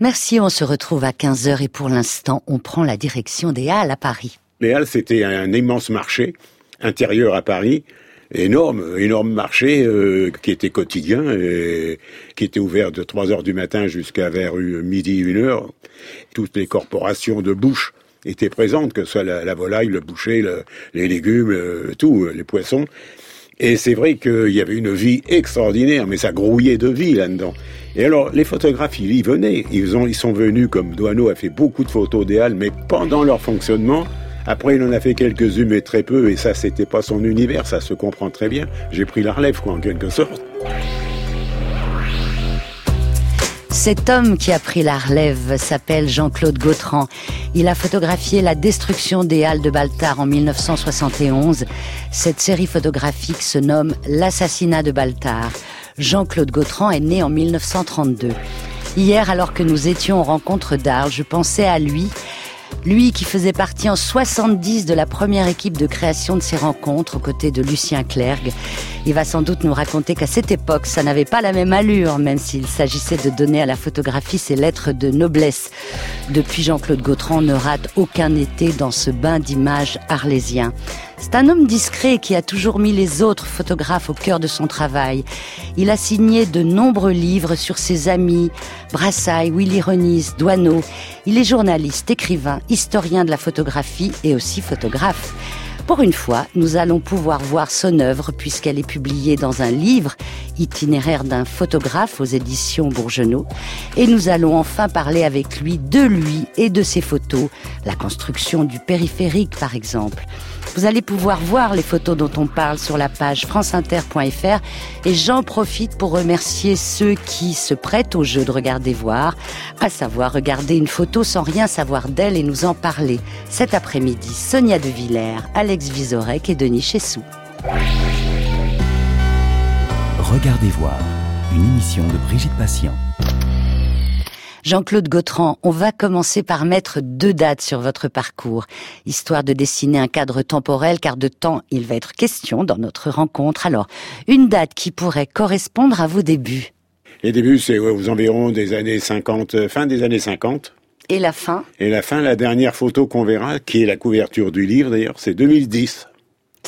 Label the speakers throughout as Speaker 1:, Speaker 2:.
Speaker 1: Merci, on se retrouve à 15h et pour l'instant, on prend la direction des Halles à Paris.
Speaker 2: Les Halles, c'était un immense marché intérieur à Paris, énorme, énorme marché euh, qui était quotidien, et qui était ouvert de 3 heures du matin jusqu'à vers midi, 1 heure. Toutes les corporations de bouche étaient présentes, que ce soit la, volaille, le boucher, les légumes, euh, tout, les poissons. Et c'est vrai qu'il y avait une vie extraordinaire, mais ça grouillait de vie là-dedans. Et alors, les photographes, ils y venaient. Ils, ont, ils sont venus, comme Douaneau a fait beaucoup de photos des Halles, mais pendant leur fonctionnement, après, il en a fait quelques-unes, mais très peu, et ça, c'était pas son univers, ça se comprend très bien. J'ai pris la relève, quoi, en quelque sorte.
Speaker 1: Cet homme qui a pris la relève s'appelle Jean-Claude Gautran. Il a photographié la destruction des Halles de Baltard en 1971. Cette série photographique se nomme L'assassinat de Baltard. Jean-Claude Gautran est né en 1932. Hier, alors que nous étions en rencontre d'Arles, je pensais à lui lui qui faisait partie en 70 de la première équipe de création de ces rencontres aux côtés de Lucien Clergue. Il va sans doute nous raconter qu'à cette époque, ça n'avait pas la même allure, même s'il s'agissait de donner à la photographie ses lettres de noblesse. Depuis, Jean-Claude Gautran ne rate aucun été dans ce bain d'images arlésien. C'est un homme discret qui a toujours mis les autres photographes au cœur de son travail. Il a signé de nombreux livres sur ses amis, Brassailles, Willy Ronis, Douaneau. Il est journaliste, écrivain, historien de la photographie et aussi photographe. Pour une fois, nous allons pouvoir voir son œuvre puisqu'elle est publiée dans un livre, Itinéraire d'un photographe aux éditions Bourgenot. Et nous allons enfin parler avec lui de lui et de ses photos, la construction du périphérique par exemple. Vous allez pouvoir voir les photos dont on parle sur la page franceinter.fr et j'en profite pour remercier ceux qui se prêtent au jeu de regarder voir, à savoir regarder une photo sans rien savoir d'elle et nous en parler. Cet après-midi, Sonia De Villers, Alex Vizorek et Denis Chessou.
Speaker 3: Regardez voir, une émission de Brigitte Patient.
Speaker 1: Jean-Claude Gautran, on va commencer par mettre deux dates sur votre parcours, histoire de dessiner un cadre temporel, car de temps il va être question dans notre rencontre. Alors, une date qui pourrait correspondre à vos débuts.
Speaker 2: Les débuts, c'est aux environs des années 50, euh, fin des années 50.
Speaker 1: Et la fin
Speaker 2: Et la fin, la dernière photo qu'on verra, qui est la couverture du livre d'ailleurs, c'est 2010.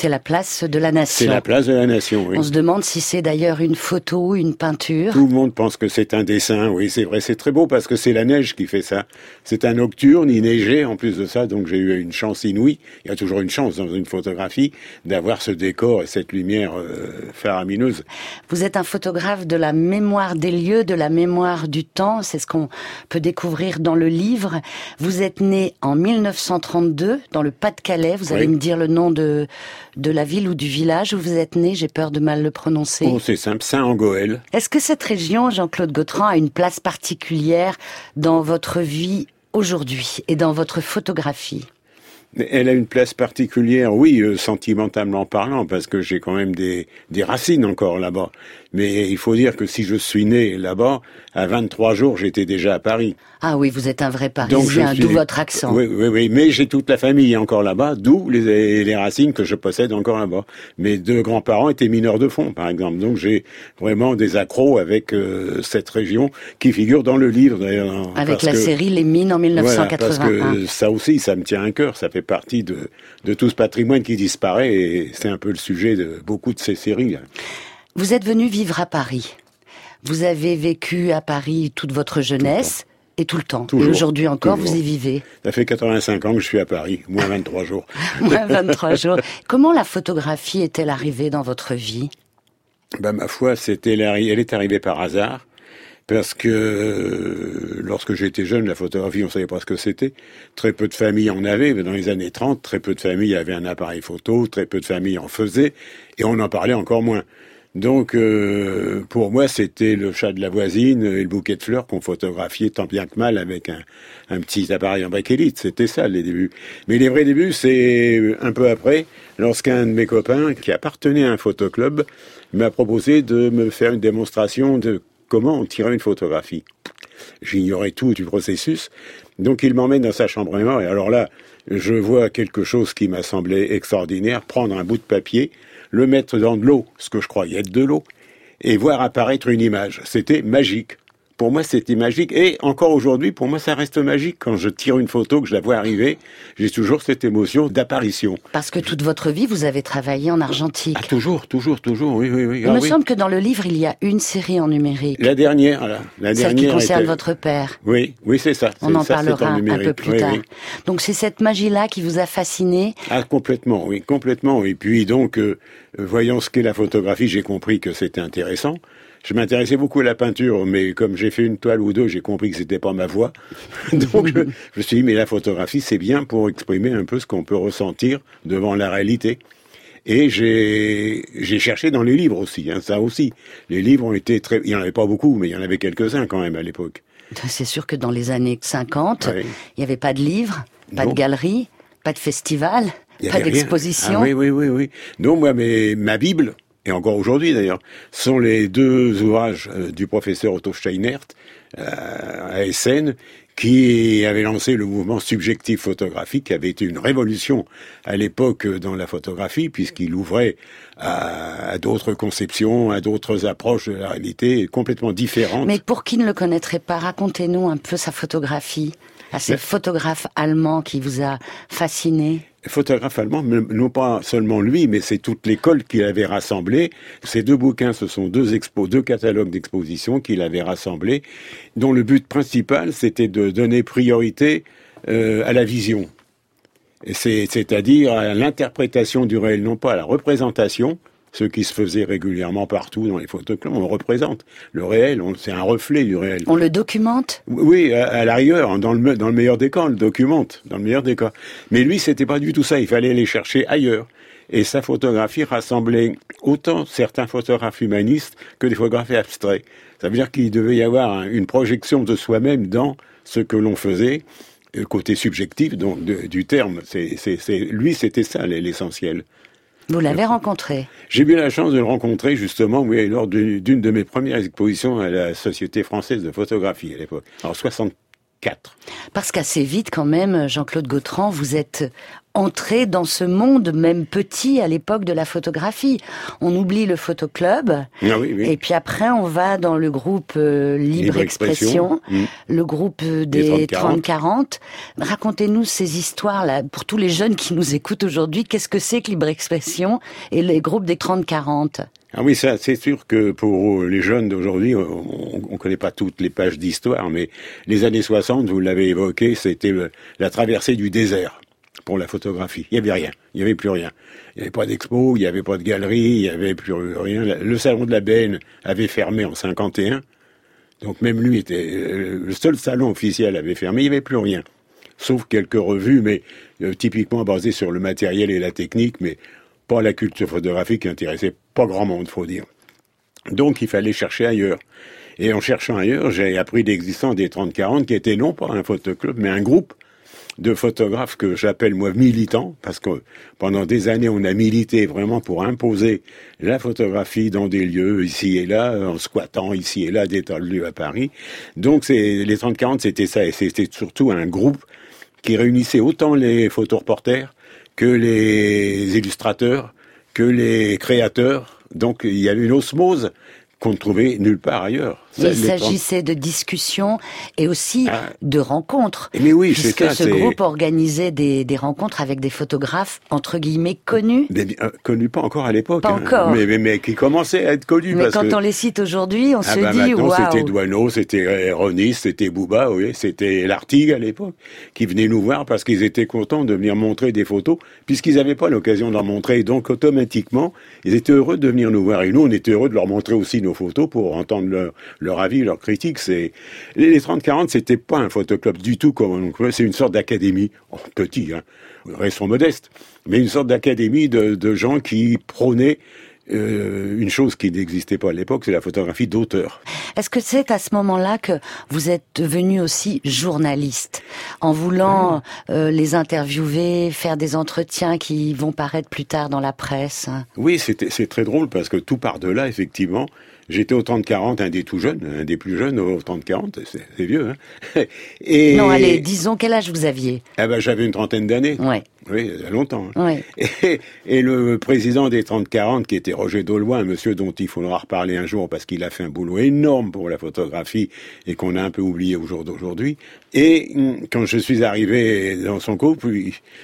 Speaker 1: C'est la place de la nation.
Speaker 2: C'est la place de la nation, oui.
Speaker 1: On se demande si c'est d'ailleurs une photo, une peinture.
Speaker 2: Tout le monde pense que c'est un dessin, oui, c'est vrai, c'est très beau parce que c'est la neige qui fait ça. C'est un nocturne, il neigeait en plus de ça, donc j'ai eu une chance inouïe. Il y a toujours une chance dans une photographie d'avoir ce décor et cette lumière euh, faramineuse.
Speaker 1: Vous êtes un photographe de la mémoire des lieux, de la mémoire du temps, c'est ce qu'on peut découvrir dans le livre. Vous êtes né en 1932 dans le Pas-de-Calais, vous allez me dire le nom de de la ville ou du village où vous êtes né J'ai peur de mal le prononcer.
Speaker 2: Oh, c'est simple, Saint-Angoël.
Speaker 1: Est-ce que cette région, Jean-Claude Gautran, a une place particulière dans votre vie aujourd'hui et dans votre photographie?
Speaker 2: Elle a une place particulière, oui, euh, sentimentalement parlant, parce que j'ai quand même des, des racines encore là-bas. Mais il faut dire que si je suis né là-bas, à 23 jours, j'étais déjà à Paris.
Speaker 1: Ah oui, vous êtes un vrai Parisien, d'où votre accent.
Speaker 2: Oui, oui, oui, mais j'ai toute la famille encore là-bas, d'où les, les, racines que je possède encore là-bas. Mes deux grands-parents étaient mineurs de fond, par exemple, donc j'ai vraiment des accros avec euh, cette région qui figure dans le livre d'ailleurs.
Speaker 1: Avec la série Les Mines en 1981.
Speaker 2: parce que ça aussi, ça me tient à cœur, ça fait partie de, de tout ce patrimoine qui disparaît et c'est un peu le sujet de beaucoup de ces séries.
Speaker 1: Vous êtes venu vivre à Paris. Vous avez vécu à Paris toute votre jeunesse et tout le temps. et aujourd'hui encore, vous y vivez.
Speaker 2: Ça fait 85 ans que je suis à Paris, moins 23 jours.
Speaker 1: moins 23 jours. Comment la photographie est-elle arrivée dans votre vie?
Speaker 2: Ben, Ma foi, c'était elle est arrivée par hasard. Parce que euh, lorsque j'étais jeune, la photographie, on savait pas ce que c'était. Très peu de familles en avaient. Dans les années 30, très peu de familles avaient un appareil photo, très peu de familles en faisaient, et on en parlait encore moins. Donc, euh, pour moi, c'était le chat de la voisine et le bouquet de fleurs qu'on photographiait tant bien que mal avec un, un petit appareil en bakélite. C'était ça, les débuts. Mais les vrais débuts, c'est un peu après, lorsqu'un de mes copains, qui appartenait à un photoclub, m'a proposé de me faire une démonstration de comment on tirait une photographie. J'ignorais tout du processus. Donc, il m'emmène dans sa chambre et alors là, je vois quelque chose qui m'a semblé extraordinaire, prendre un bout de papier, le mettre dans de l'eau, ce que je croyais être de l'eau, et voir apparaître une image. C'était magique. Pour moi, c'était magique. Et encore aujourd'hui, pour moi, ça reste magique. Quand je tire une photo, que je la vois arriver, j'ai toujours cette émotion d'apparition.
Speaker 1: Parce que toute votre vie, vous avez travaillé en argentique.
Speaker 2: Ah, toujours, toujours, toujours, oui, oui, oui.
Speaker 1: Il
Speaker 2: Ah,
Speaker 1: me
Speaker 2: oui.
Speaker 1: semble que dans le livre, il y a une série en numérique.
Speaker 2: La dernière, là. La
Speaker 1: Celle qui
Speaker 2: dernière
Speaker 1: concerne
Speaker 2: était-
Speaker 1: votre père.
Speaker 2: Oui, oui, c'est ça.
Speaker 1: On en
Speaker 2: ça,
Speaker 1: parlera un peu plus
Speaker 2: Oui,
Speaker 1: tard.
Speaker 2: oui.
Speaker 1: Donc c'est cette magie-là qui vous a fasciné.
Speaker 2: Ah, complètement, oui, complètement. Et puis donc, euh, voyant ce qu'est la photographie, j'ai compris que c'était intéressant. Je m'intéressais beaucoup à la peinture, mais comme j'ai fait une toile ou deux, j'ai compris que c'était pas ma voie. donc, je, je me suis dit, mais la photographie, c'est bien pour exprimer un peu ce qu'on peut ressentir devant la réalité. Et j'ai cherché dans les livres aussi, hein, ça aussi. Les livres ont été très... Il n'y en avait pas beaucoup, mais il y en avait quelques-uns quand même à l'époque.
Speaker 1: C'est sûr que dans les années 50,
Speaker 2: Oui.
Speaker 1: il n'y avait pas de livres, pas
Speaker 2: Non.
Speaker 1: de galeries, pas de festival,
Speaker 2: Il y
Speaker 1: pas
Speaker 2: avait rien.
Speaker 1: d'exposition.
Speaker 2: Ah oui, oui, oui, oui. Donc moi, mes, ma Bible, et encore aujourd'hui d'ailleurs, sont les deux ouvrages euh, du professeur Otto Steinert euh, à Essen, qui avait lancé le mouvement subjectif photographique, qui avait été une révolution à l'époque euh, dans la photographie, puisqu'il ouvrait à, à d'autres conceptions, à d'autres approches de la réalité complètement différentes.
Speaker 1: Mais pour qui ne le connaîtrait pas, racontez-nous un peu sa photographie, à ces photographes allemands qui vous a fasciné.
Speaker 2: Photographe allemand, non pas seulement lui, mais c'est toute l'école qu'il avait rassemblée. Ces deux bouquins, ce sont deux expos, deux catalogues d'expositions qu'il avait rassemblés, dont le but principal, c'était de donner priorité euh, à la vision. C'est-à-dire à l'interprétation du réel, non pas à la représentation, ce qui se faisait régulièrement partout dans les photoclubs, on représente. Le réel, c'est un reflet du réel.
Speaker 1: On le documente?
Speaker 2: Oui, à, à la rigueur, dans le, me- dans le meilleur des cas, on le documente, dans le meilleur des cas. Mais lui, c'était pas du tout ça, il fallait aller chercher ailleurs. Et sa photographie rassemblait autant certains photographes humanistes que des photographes abstraits. Ça veut dire qu'il devait y avoir un- une projection de soi-même dans ce que l'on faisait, euh, côté subjectif donc, de- du terme. C'est, lui, c'était ça l'essentiel.
Speaker 1: Vous l'avez rencontré.
Speaker 2: J'ai eu la chance de le rencontrer justement oui, lors d'une de mes premières expositions à la Société française de photographie à l'époque, en 64.
Speaker 1: Parce qu'assez vite, quand même, Jean-Claude Gautran, vous êtes entré dans ce monde, même petit, à l'époque de la photographie. On oublie le photoclub,
Speaker 2: Ah oui, oui.
Speaker 1: et puis après, on va dans le groupe euh, Libre,
Speaker 2: Libre
Speaker 1: Expression,
Speaker 2: Expression. Mm.
Speaker 1: le groupe
Speaker 2: Des
Speaker 1: des
Speaker 2: 30-40.
Speaker 1: 30-40. Racontez-nous ces histoires-là. Pour tous les jeunes qui nous écoutent aujourd'hui, qu'est-ce que c'est que Libre Expression et les groupes des 30-40
Speaker 2: Ah oui, ça, c'est sûr que pour les jeunes d'aujourd'hui, on ne connaît pas toutes les pages d'histoire, mais les années 60, vous l'avez évoqué, c'était la traversée du désert pour la photographie. Il y avait rien, il y avait plus rien. Il n'y avait pas d'expo, il n'y avait pas de galerie, il n'y avait plus rien. Le salon de la Benne avait fermé en 51, donc même lui était euh, le seul salon officiel avait fermé, il n'y avait plus rien, sauf quelques revues, mais euh, typiquement basées sur le matériel et la technique, mais pas la culture photographique qui intéressait pas grand monde, faut dire. Donc il fallait chercher ailleurs. Et en cherchant ailleurs, j'ai appris l'existence des 30-40, qui était non pas un photoclub, mais un groupe de photographes que j'appelle moi militants, parce que pendant des années on a milité vraiment pour imposer la photographie dans des lieux ici et là, en squattant ici et là des tas de lieux à Paris. Donc c'est les 30-40 c'était ça, et c'était surtout un groupe qui réunissait autant les photoreporters que les illustrateurs, que les créateurs. Donc il y avait une osmose qu'on ne trouvait nulle part ailleurs.
Speaker 1: Il
Speaker 2: les 30
Speaker 1: s'agissait de discussions et aussi
Speaker 2: Ah.
Speaker 1: de rencontres.
Speaker 2: Mais oui, c'est
Speaker 1: puisque
Speaker 2: ça,
Speaker 1: ce
Speaker 2: c'est-
Speaker 1: groupe organisait des, des rencontres avec des photographes entre guillemets connus.
Speaker 2: Des- euh, connus pas encore à l'époque.
Speaker 1: Pas
Speaker 2: hein,
Speaker 1: encore.
Speaker 2: Mais, mais, mais qui commençaient à être connus.
Speaker 1: Mais
Speaker 2: parce
Speaker 1: quand
Speaker 2: que,
Speaker 1: on les cite aujourd'hui, on
Speaker 2: ah
Speaker 1: se
Speaker 2: bah
Speaker 1: dit
Speaker 2: maintenant, c'était
Speaker 1: waouh.
Speaker 2: Douaneau, c'était Ronis, c'était Bouba, oui, c'était Lartigue à l'époque, qui venaient nous voir parce qu'ils étaient contents de venir montrer des photos, puisqu'ils n'avaient pas l'occasion d'en montrer. Donc, automatiquement, ils étaient heureux de venir nous voir. Et nous, on était heureux de leur montrer aussi nos photos pour entendre leur, leur avis, leur critique. C'est Les, les 30-40, c'était pas un photoclub du tout, comme on. C'est une sorte d'académie, oh, petit, hein, restons modestes, mais une sorte d'académie de, de gens qui prônaient euh, une chose qui n'existait pas à l'époque, c'est la photographie d'auteur.
Speaker 1: Est-ce que c'est à ce moment-là que vous êtes devenu aussi journaliste en voulant
Speaker 2: Ah.
Speaker 1: euh, les interviewer, faire des entretiens qui vont paraître plus tard dans la presse?
Speaker 2: Oui, c'est très drôle parce que tout part de là, effectivement. J'étais au 30-40, un des tout jeunes, un des plus jeunes au 30-40, c'est c'est vieux. Hein Et
Speaker 1: Non, allez, disons quel âge vous aviez?
Speaker 2: Ah ben, j'avais une trentaine d'années.
Speaker 1: Ouais.
Speaker 2: Oui, il y a longtemps. Hein. Et, et, le président des 30-40, qui était Roger Daulois, un monsieur dont il faudra reparler un jour parce qu'il a fait un boulot énorme pour la photographie et qu'on a un peu oublié au jour d'aujourd'hui. Et hum, quand je suis arrivé dans son couple,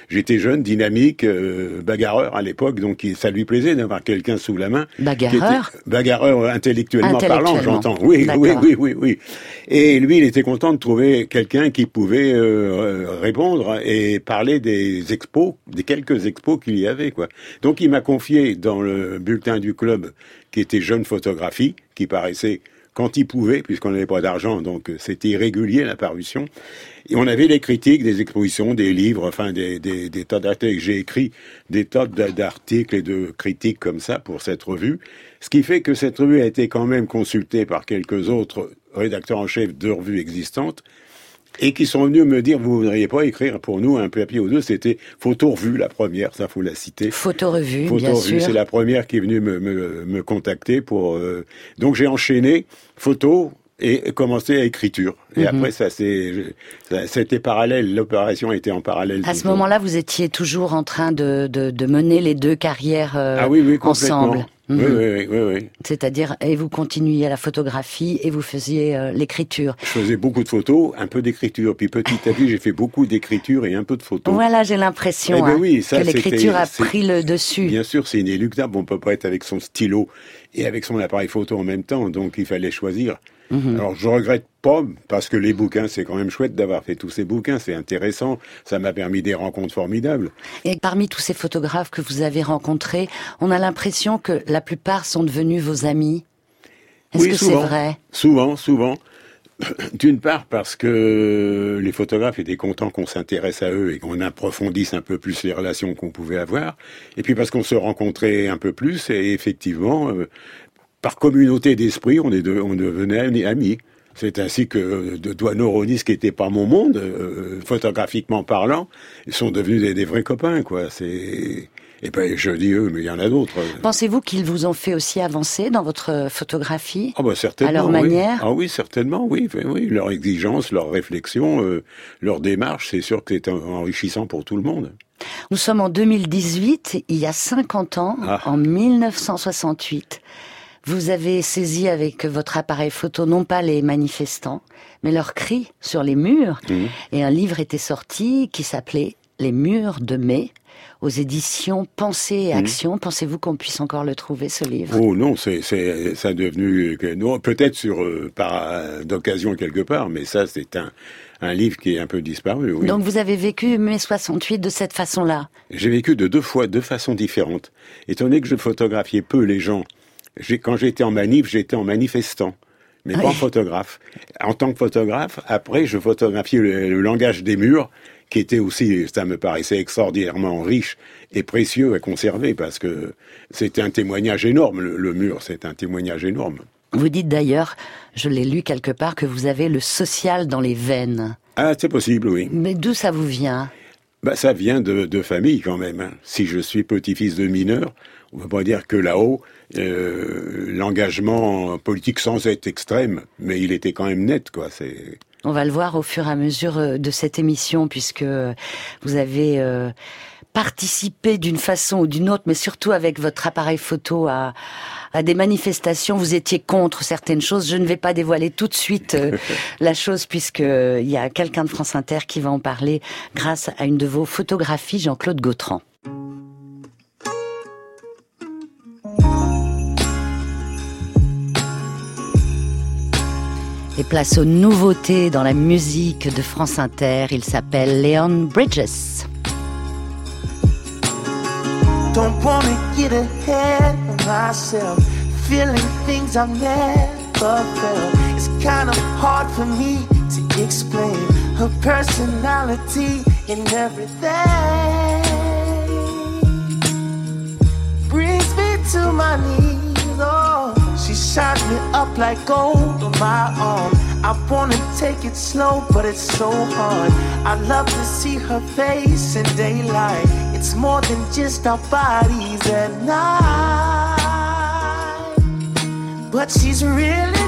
Speaker 2: j'étais jeune, dynamique, euh, bagarreur à l'époque, donc ça lui plaisait d'avoir quelqu'un sous la main.
Speaker 1: Bagarreur?
Speaker 2: Bagarreur intellectuellement, parlant, j'entends. Oui, oui, oui, oui, oui. Et lui, il était content de trouver quelqu'un qui pouvait euh, répondre et parler des expos, des quelques expos qu'il y avait, quoi. Donc il m'a confié dans le bulletin du club qui était Jeune Photographie, qui paraissait quand il pouvait, puisqu'on n'avait pas d'argent, donc c'était irrégulier la parution. Et on avait les critiques des expositions, des livres, enfin des, des, des tas d'articles. J'ai écrit des tas d'articles et de critiques comme ça pour cette revue. Ce qui fait que cette revue a été quand même consultée par quelques autres rédacteurs en chef de revues existantes et qui sont venus me dire, vous voudriez pas écrire pour nous un papier ou deux C'était Photo Revue, la première, ça faut la citer.
Speaker 1: Photo Revue, Photo Revue,
Speaker 2: c'est la première qui est venue me, me, me contacter pour... Euh, donc j'ai enchaîné photo et commencé à écriture. Et mhm. après, ça c'est, c'était parallèle. L'opération était en parallèle.
Speaker 1: À ce moment-là, vous étiez toujours en train de, de, de mener les deux carrières euh, ah oui, oui, ensemble.
Speaker 2: Oui, mhm. oui, oui, oui,
Speaker 1: C'est-à-dire, et vous continuiez à la photographie et vous faisiez euh, l'écriture.
Speaker 2: Je faisais beaucoup de photos, un peu d'écriture. Puis petit à petit, j'ai fait beaucoup d'écriture et un peu de photos.
Speaker 1: Voilà, j'ai l'impression eh ben hein, oui, que l'écriture a pris le dessus.
Speaker 2: Bien sûr, c'est inéluctable. On peut pas être avec son stylo et avec son appareil photo en même temps. Donc, il fallait choisir. Mhm. Alors je regrette pas parce que les bouquins c'est quand même chouette d'avoir fait tous ces bouquins, c'est intéressant, ça m'a permis des rencontres formidables.
Speaker 1: Et parmi tous ces photographes que vous avez rencontrés, on a l'impression que la plupart sont devenus vos amis. Est-ce que c'est vrai?
Speaker 2: Souvent, souvent. D'une part parce que les photographes étaient contents qu'on s'intéresse à eux et qu'on approfondisse un peu plus les relations qu'on pouvait avoir, et puis parce qu'on se rencontrait un peu plus et effectivement, euh, par communauté d'esprit, on, est on devenait amis. C'est ainsi que de Douane Ronis, qui n'était pas mon monde, euh, photographiquement parlant, ils sont devenus des, vrais copains, quoi. C'est et ben je dis eux, mais il y en a d'autres.
Speaker 1: Pensez-vous qu'ils vous ont fait aussi avancer dans votre photographie?
Speaker 2: Ah bah certainement.
Speaker 1: À leur manière?
Speaker 2: Ah oui, certainement, oui, oui. Leur exigence, leur réflexion, euh, leur démarche, c'est sûr que c'est enrichissant pour tout le monde.
Speaker 1: Nous sommes en 2018, il y a 50 ans, ah. en 1968. Vous avez saisi avec votre appareil photo non pas les manifestants, mais leurs cris sur les murs. Mmh. Et un livre était sorti qui s'appelait Les murs de mai aux éditions Pensée et mmh. Action. Pensez-vous qu'on puisse encore le trouver, ce livre?
Speaker 2: Oh non, c'est c'est ça devenu peut-être sur euh, par d'occasion quelque part, mais ça c'est un un livre qui est un peu disparu. Oui.
Speaker 1: Donc vous avez vécu mai 68 de cette façon-là?
Speaker 2: J'ai vécu de deux fois, deux façons différentes. Étant donné que je photographiais peu les gens quand j'étais en manif, j'étais en manifestant, mais pas en photographe. En tant que photographe, après, je photographiais le, langage des murs, qui était aussi, ça me paraissait extraordinairement riche et précieux à conserver, parce que c'était un témoignage énorme, le, mur, c'est un témoignage énorme.
Speaker 1: Vous dites d'ailleurs, je l'ai lu quelque part, que vous avez le social dans les veines.
Speaker 2: Ah, c'est possible, oui.
Speaker 1: Mais d'où ça vous vient?
Speaker 2: Bah, Ça vient de, de famille quand même. Hein. Si je suis petit-fils de mineur, on ne peut pas dire que là-haut, euh, l'engagement politique sans être extrême, mais il était quand même net, quoi. C'est.
Speaker 1: On va le voir au fur et à mesure euh, de cette émission, puisque vous avez euh, participé d'une façon ou d'une autre, mais surtout avec votre appareil photo à, à des manifestations. Vous étiez contre certaines choses. Je ne vais pas dévoiler tout de suite la chose, puisqu'il y a quelqu'un de France Inter qui va en parler grâce à une de vos photographies, Jean-Claude Gautran. Et place aux nouveautés dans la musique de France Inter. Il s'appelle Leon Bridges. Don't wanna get ahead of myself, feeling things I've never felt. It's kind of hard for me to explain her personality and everything. Brings me to my knees. Oh. Shines me up like gold on my arm. I wanna take it slow, but it's so hard. I love to see her face in daylight. It's more than just our bodies at night. But she's really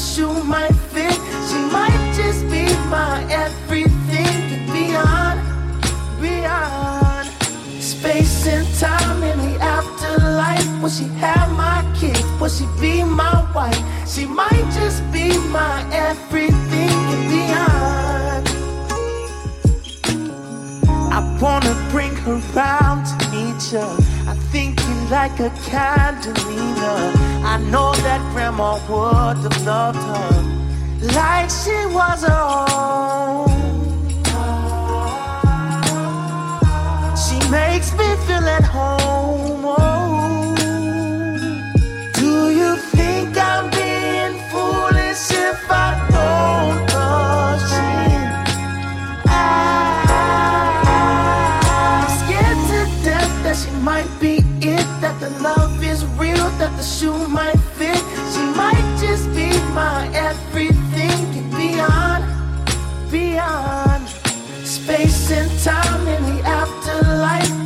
Speaker 4: shoe might fit. She might just be my everything beyond, beyond space and time in the afterlife. Will she have my kids? Will she be my wife? She might just be my everything and beyond. I wanna bring her round to meet you. I think you like a Catalina. I know that grandma would have loved her like she was her own. She makes me feel at home.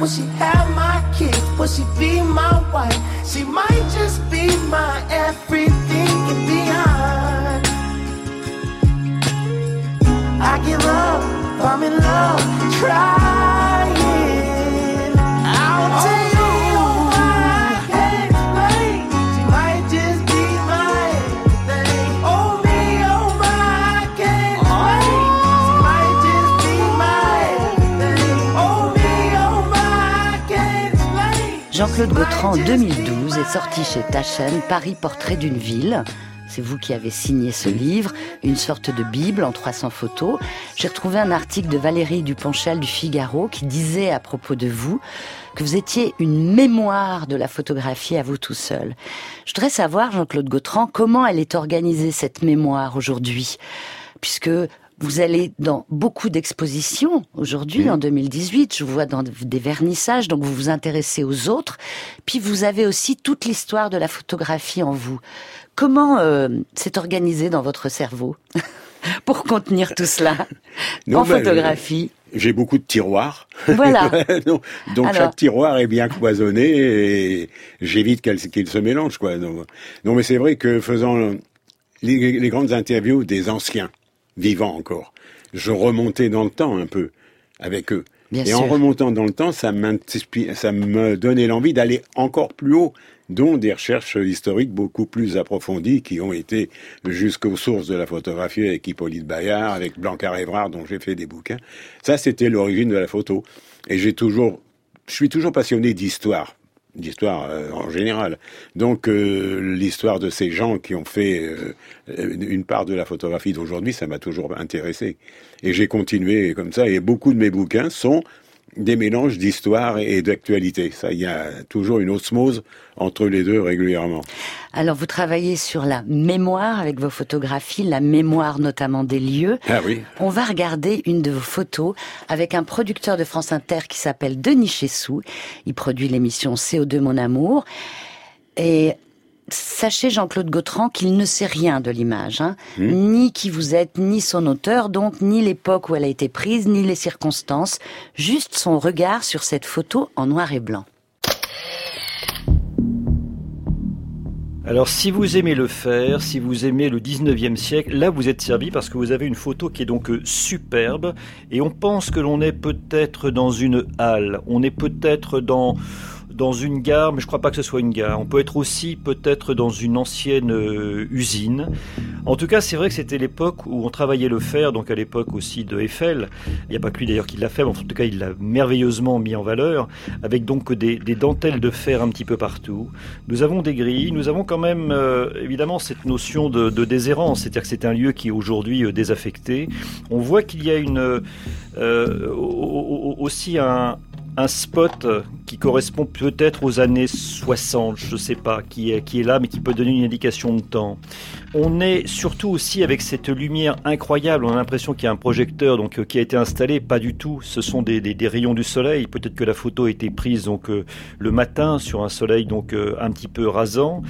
Speaker 4: Will she have my kids? Will she be my wife? She might just be my everything and beyond. I give up, I'm in love, trying.
Speaker 1: Jean-Claude Gautran, en 2012, est sorti chez Taschen, Paris, portrait d'une ville. C'est vous qui avez signé ce livre, une sorte de Bible en 300 photos. J'ai retrouvé un article de Valérie Duponchel du Figaro qui disait à propos de vous que vous étiez une mémoire de la photographie à vous tout seul. Je voudrais savoir, Jean-Claude Gautran, comment elle est organisée cette mémoire aujourd'hui Puisque vous allez dans beaucoup d'expositions aujourd'hui, en 2018. Je vous vois dans des vernissages, donc vous vous intéressez aux autres. Puis vous avez aussi toute l'histoire de la photographie en vous. Comment euh, c'est organisé dans votre cerveau pour contenir tout cela
Speaker 2: Non,
Speaker 1: en
Speaker 2: ben,
Speaker 1: photographie?
Speaker 2: J'ai beaucoup de tiroirs.
Speaker 1: Voilà.
Speaker 2: Donc
Speaker 1: Alors.
Speaker 2: chaque tiroir est bien cloisonné et j'évite qu'il se mélange. Quoi. Non, non, mais c'est vrai que faisant les, les grandes interviews des anciens, vivants encore, je remontais dans le temps un peu avec eux.
Speaker 1: Bien
Speaker 2: et
Speaker 1: sûr.
Speaker 2: en remontant dans le temps, ça, ça me donnait l'envie d'aller encore plus haut, dont des recherches historiques beaucoup plus approfondies qui ont été jusqu'aux sources de la photographie avec Hippolyte Bayard, avec Blanca Évrard, dont j'ai fait des bouquins. Ça, c'était l'origine de la photo. Et j'ai toujours, je suis toujours passionné d'histoire, d'histoire euh, en général. Donc euh, l'histoire de ces gens qui ont fait euh, une part de la photographie d'aujourd'hui, ça m'a toujours intéressé. Et j'ai continué comme ça. Et beaucoup de mes bouquins sont des mélanges d'histoire et d'actualité. Ça, il y a toujours une osmose entre les deux régulièrement.
Speaker 1: Alors vous travaillez sur la mémoire avec vos photographies, la mémoire notamment des lieux.
Speaker 2: Ah oui.
Speaker 1: On va regarder une de vos photos avec un producteur de France Inter qui s'appelle Denis Chessou. Il produit l'émission CO2 Mon Amour. Et sachez, Jean-Claude Gautran, qu'il ne sait rien de l'image, hein. ni qui vous êtes, ni son auteur, donc ni l'époque où elle a été prise, ni les circonstances, juste son regard sur cette photo en noir et blanc.
Speaker 5: Alors si vous aimez le faire, si vous aimez le 19e siècle, là vous êtes servi parce que vous avez une photo qui est donc euh, superbe et on pense que l'on est peut-être dans une halle, on est peut-être dans dans une gare, mais je crois pas que ce soit une gare. On peut être aussi peut-être dans une ancienne euh, usine. En tout cas, c'est vrai que c'était l'époque où on travaillait le fer, donc à l'époque aussi de Eiffel. Il n'y a pas que lui d'ailleurs qui l'a fait, mais en tout cas il l'a merveilleusement mis en valeur, avec donc des, dentelles de fer un petit peu partout. Nous avons des grilles, nous avons quand même euh, évidemment cette notion de, de déshérence, c'est-à-dire que c'est un lieu qui est aujourd'hui euh, désaffecté. On voit qu'il y a une au- au- aussi un, un spot qui correspond peut-être aux années 60, je sais pas, qui est, qui est là, mais qui peut donner une indication de temps. On est surtout aussi avec cette lumière incroyable. On a l'impression qu'il y a un projecteur donc euh, qui a été installé. Pas du tout. Ce sont des, rayons du soleil. Peut-être que la photo a été prise euh, le matin sur un soleil donc euh, un petit peu rasant.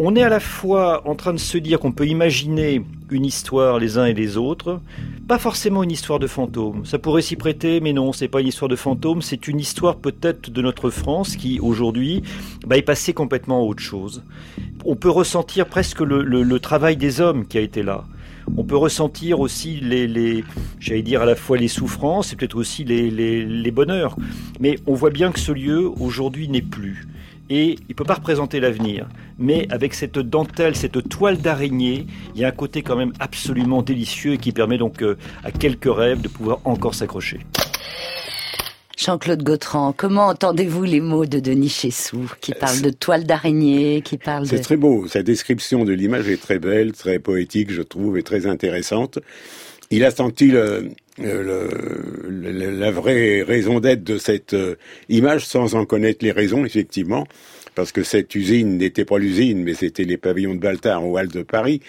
Speaker 5: On est à la fois en train de se dire qu'on peut imaginer une histoire les uns et les autres, pas forcément une histoire de fantôme. Ça pourrait s'y prêter, mais non, c'est pas une histoire de fantôme. C'est une histoire peut-être de notre France qui aujourd'hui bah, est passée complètement à autre chose. On peut ressentir presque le, travail des hommes qui a été là. On peut ressentir aussi les, j'allais dire à la fois les souffrances et peut-être aussi les bonheurs. Mais on voit bien que ce lieu aujourd'hui n'est plus et il peut pas représenter l'avenir. Mais avec cette dentelle, cette toile d'araignée, il y a un côté quand même absolument délicieux qui permet donc euh, à quelques rêves de pouvoir encore s'accrocher.
Speaker 1: Jean-Claude Gautran, comment entendez-vous les mots de Denis Chessou, qui euh, parle de toile d'araignée, qui parle de...
Speaker 2: C'est très beau, sa description de l'image est très belle, très poétique, je trouve, et très intéressante. Il a senti le, la vraie raison d'être de cette euh, image sans en connaître les raisons, effectivement, parce que cette usine n'était pas l'usine, mais c'était les pavillons de Baltard au Hall de Paris,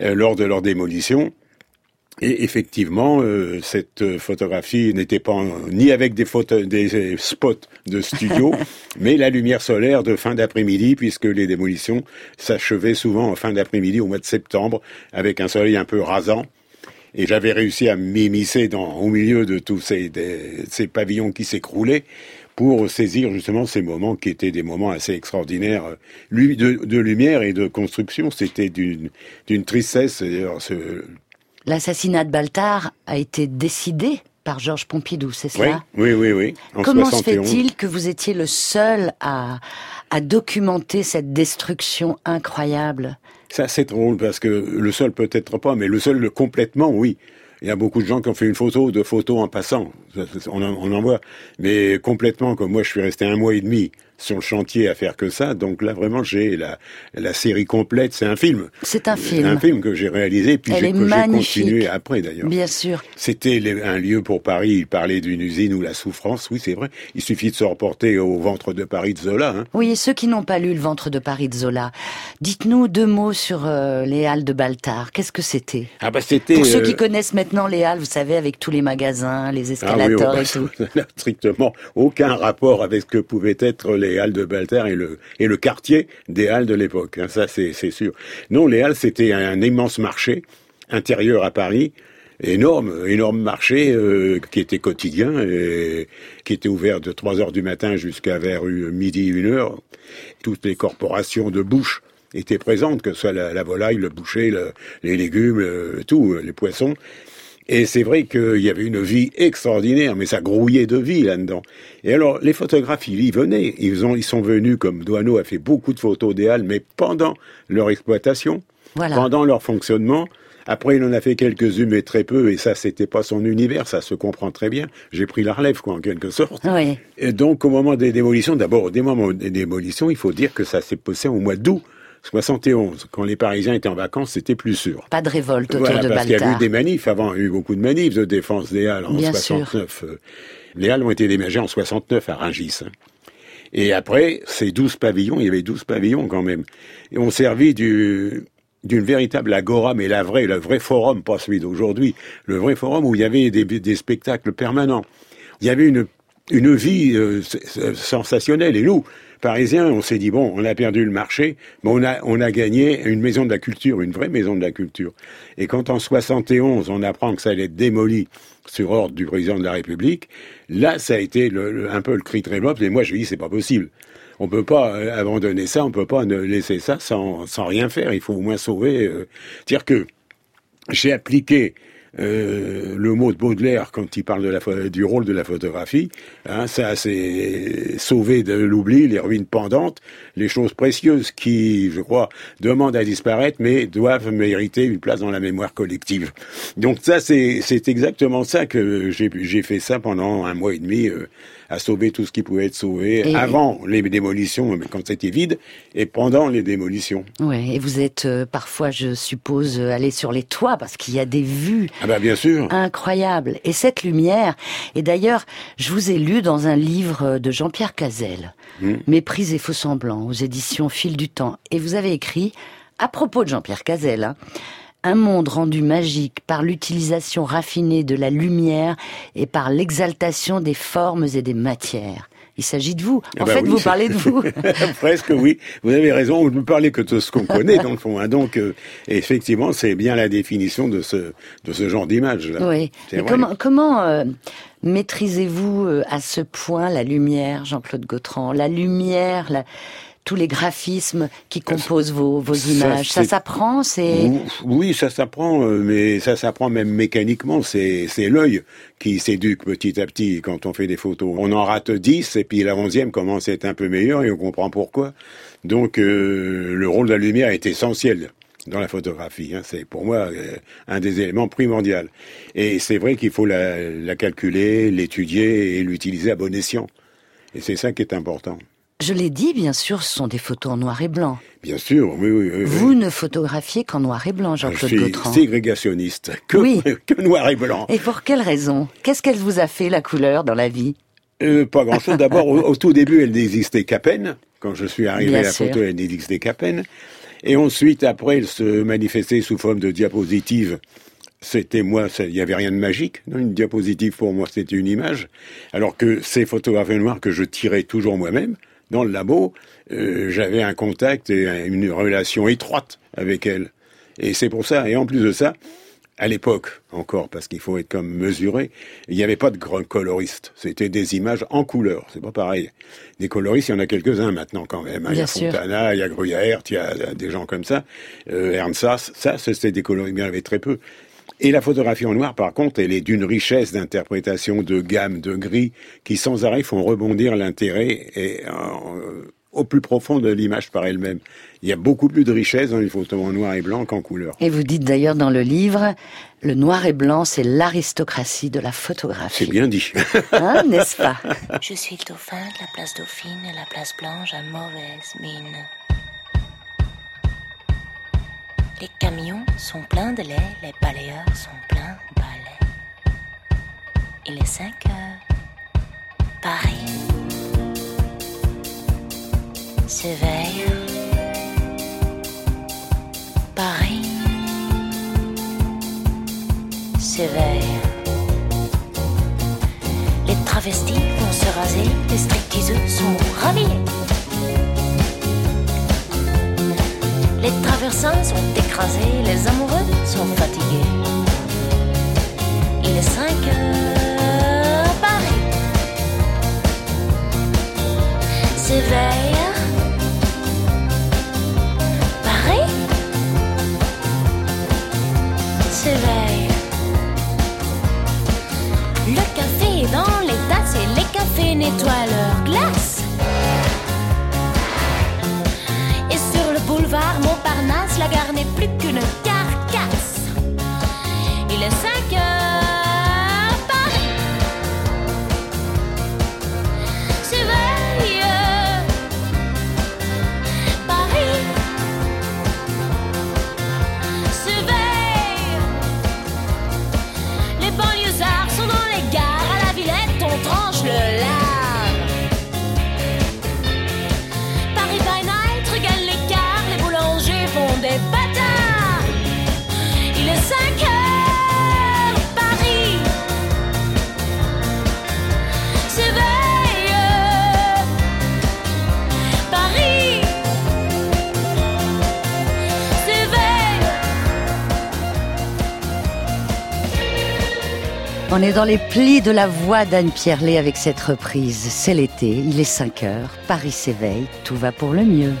Speaker 2: euh, lors de leur démolition. Et effectivement, euh, cette photographie n'était pas ni avec des, photos, des spots de studio, mais la lumière solaire de fin d'après-midi, puisque les démolitions s'achevaient souvent en fin d'après-midi au mois de septembre, avec un soleil un peu rasant. Et j'avais réussi à m'immiscer dans, au milieu de tous ces, ces pavillons qui s'écroulaient pour saisir justement ces moments qui étaient des moments assez extraordinaires lui, de, de lumière et de construction. C'était d'une, d'une tristesse. Ce...
Speaker 1: L'assassinat de Baltard a été décidé par Georges Pompidou, c'est
Speaker 2: cela? Oui, oui, oui.
Speaker 1: En Comment se fait-il que vous étiez le seul à, à documenter cette destruction incroyable?
Speaker 2: Ça, c'est drôle parce que le seul peut-être pas, mais le seul complètement, oui. Il y a beaucoup de gens qui ont fait une photo, deux photos en passant. On en, on en voit. Mais complètement, comme moi, je suis resté un mois et demi sur le chantier à faire que ça. Donc là, vraiment, j'ai la, la série complète. C'est un film.
Speaker 1: C'est un film.
Speaker 2: Un film que j'ai réalisé, puis que j'ai continué après d'ailleurs.
Speaker 1: Bien sûr.
Speaker 2: C'était un lieu pour Paris. Il parlait d'une usine où la souffrance, oui, c'est vrai. Il suffit de se reporter au ventre de Paris de Zola. Hein.
Speaker 1: Oui, ceux qui n'ont pas lu le ventre de Paris de Zola, dites-nous deux mots sur euh, les Halles de Baltard. Qu'est-ce que c'était?
Speaker 2: Ah bah c'était.
Speaker 1: Pour ceux qui euh, connaissent maintenant les Halles, vous savez, avec tous les magasins, les escalators ah et tout.
Speaker 2: Ça n'a strictement aucun rapport avec ce que pouvaient être les Halles de Balter et le, et le quartier des Halles de l'époque. Hein, ça, c'est sûr. Non, les Halles, c'était un, immense marché intérieur à Paris, énorme, énorme marché euh, qui était quotidien, et qui était ouvert de 3 heures du matin jusqu'à vers midi, 1 heure. Toutes les corporations de bouche étaient présentes, que ce soit la, volaille, le boucher, les légumes, tout, les poissons. Et c'est vrai qu'il y avait une vie extraordinaire, mais ça grouillait de vie là-dedans. Et alors, les photographes, ils y venaient. Ils, ont, ils sont venus, comme Douaneau a fait beaucoup de photos des Halles, mais pendant leur exploitation, pendant leur fonctionnement. Après, il en a fait quelques-unes, mais très peu, et ça, c'était pas son univers, ça se comprend très bien. J'ai pris la relève, quoi, en quelque sorte. Et donc, au moment des démolitions, d'abord, au moment des démolitions, il faut dire que ça s'est passé au mois d'août 71, quand les Parisiens étaient en vacances, c'était plus sûr.
Speaker 1: Pas de révolte autour de
Speaker 2: parce qu'il y a eu des manifs avant, il y a eu beaucoup de manifs de défense des Halles en 69. Euh, les Halles ont été déménagées en 69 à Rungis. Hein. Et après, ces 12 pavillons, il y avait 12 pavillons quand même, et ont servi du, d'une véritable agora, mais la vraie, le vrai forum, pas celui d'aujourd'hui, le vrai forum où il y avait des, des spectacles permanents. Il y avait une, une vie euh, sensationnelle. Et nous, Parisiens, on s'est dit bon, on a perdu le marché, mais on a on a gagné une maison de la culture, une vraie maison de la culture. Et quand en 71 on apprend que ça allait être démoli sur ordre du président de la République, là ça a été un peu le cri révolte. Et moi je dis c'est pas possible. On peut pas euh, abandonner ça, on peut pas ne laisser ça sans, sans rien faire. Il faut au moins sauver. Euh, dire que j'ai appliqué euh, le mot de Baudelaire quand il parle de la, du rôle de la photographie. Hein, ça, c'est sauver de l'oubli les ruines pendantes, les choses précieuses qui, je crois, demandent à disparaître, mais doivent mériter une place dans la mémoire collective. Donc ça, c'est exactement ça que j'ai fait ça pendant un mois et demi. Euh, à sauver tout ce qui pouvait être sauvé avant les démolitions, mais quand c'était vide, et pendant les démolitions.
Speaker 1: Ouais, et vous êtes euh, parfois, je suppose, euh, allé sur les toits parce qu'il y a des vues
Speaker 2: ah bah bien sûr.
Speaker 1: incroyables. Et cette lumière, et d'ailleurs, je vous ai lu dans un livre de Jean-Pierre Cazel, hmm. Mépris et faux semblants, aux éditions Fil du temps, et vous avez écrit, à propos de Jean-Pierre Cazel, hein, un monde rendu magique par l'utilisation raffinée de la lumière et par l'exaltation des formes et des matières. Il s'agit de vous.
Speaker 2: Ah
Speaker 1: En
Speaker 2: bah
Speaker 1: fait,
Speaker 2: oui,
Speaker 1: vous parlez de vous.
Speaker 2: Presque oui. Vous avez raison. Vous ne parlez que de ce qu'on connaît dans le fond. hein. Donc euh, effectivement, c'est bien la définition de ce de ce genre d'image. là.
Speaker 1: Oui. Mais comment, comment euh, maîtrisez-vous euh, à ce point la lumière, Jean-Claude Gautran? La lumière, la- tous les graphismes qui composent vos, vos images. Ça s'apprend, c'est...
Speaker 2: Oui, ça s'apprend, euh, mais ça s'apprend même mécaniquement. C'est c'est l'œil qui s'éduque petit à petit quand on fait des photos. On en rate 10 et puis la onzième commence à être un peu meilleure et on comprend pourquoi. Donc euh, le rôle de la lumière est essentiel dans la photographie. hein. C'est pour moi euh, un des éléments primordiaux. Et c'est vrai qu'il faut la, la calculer, l'étudier et l'utiliser à bon escient. Et c'est ça qui est important.
Speaker 1: Je l'ai dit, bien sûr, ce sont des photos en noir et blanc.
Speaker 2: Bien sûr, oui, oui. oui,
Speaker 1: Vous
Speaker 2: oui.
Speaker 1: ne photographiez qu'en noir et blanc,
Speaker 2: Je
Speaker 1: Jean-Claude
Speaker 2: suis
Speaker 1: Gautran.
Speaker 2: ségrégationniste, que,
Speaker 1: Oui.
Speaker 2: que noir et blanc.
Speaker 1: Et pour quelle raison? Qu'est-ce qu'elle vous a fait, la couleur, dans la vie?
Speaker 2: Euh, pas grand-chose. D'abord, au, au tout début, elle n'existait qu'à peine. Quand je suis arrivé,
Speaker 1: Bien
Speaker 2: la
Speaker 1: sûr.
Speaker 2: photo, elle n'existait qu'à peine. Et ensuite, après, elle se manifestait sous forme de diapositive. C'était moi, il n'y avait rien de magique. Une diapositive, pour moi, c'était une image. Alors que ces photographes noirs que je tirais toujours moi-même, dans le labo, euh, j'avais un contact et un- une relation étroite avec elles. Et c'est pour ça. Et en plus de ça, à l'époque encore, parce qu'il faut être comme mesuré, il n'y avait pas de grands coloristes. C'était des images en couleur. C'est pas pareil. Des coloristes, il y en a quelques-uns maintenant quand même. Il y a
Speaker 1: sûr.
Speaker 2: Fontana, il y a Gruyère, il y a des gens comme ça. Euh, Ernst Sass, ça, c'était des coloristes, mais il y en avait très peu. Et la photographie en noir, par contre, elle est d'une richesse d'interprétation, de gamme, de gris, qui sans arrêt font rebondir l'intérêt et, euh, au plus profond de l'image par elle-même. Il y a beaucoup plus de richesse dans les photos en noir et blanc qu'en couleur.
Speaker 1: Et vous dites d'ailleurs dans le livre, le noir et blanc, c'est l'aristocratie de la photographie.
Speaker 2: C'est bien dit.
Speaker 1: Hein, n'est-ce pas?
Speaker 6: Je suis le dauphin de la place Dauphine et la place Blanche à mauvaise mine. Les camions sont pleins de lait, les balayeurs sont pleins de balais. Il est 5 heures. Paris s'éveille. Paris s'éveille. Les travestis vont se raser, les stripteaseux sont ravis. Les traversins sont écrasés, les amoureux sont fatigués. Il est 5 heures, Paris s'éveille. Paris s'éveille. Le café est dans les tasses et les cafés nettoient leurs glaces. La gare n'est plus qu'une
Speaker 1: On est dans les plis de la voix d'Anne Pierlet avec cette reprise. C'est l'été, il est 5 heures, Paris s'éveille, tout va pour le mieux.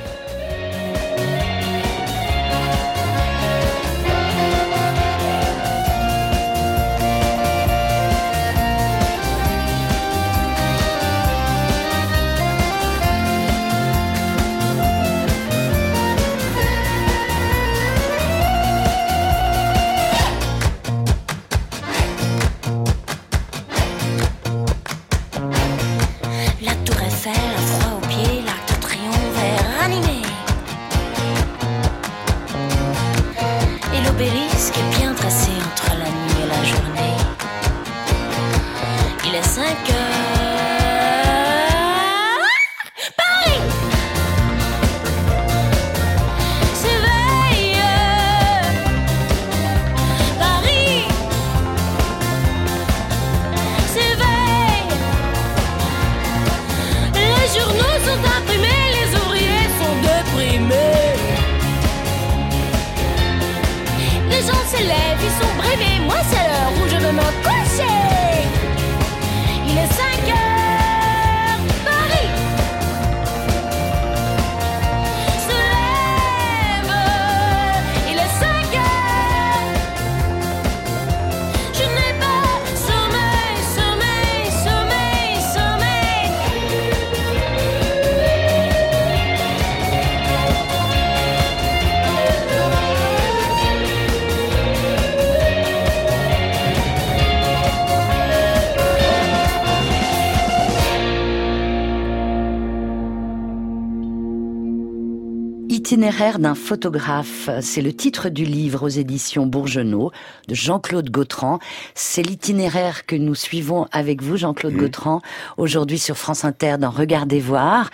Speaker 1: Itinéraire d'un photographe, c'est le titre du livre aux éditions Bourgenot de Jean-Claude Gautran. C'est l'itinéraire que nous suivons avec vous, Jean-Claude Gautran, aujourd'hui sur France Inter dans Regardez voir.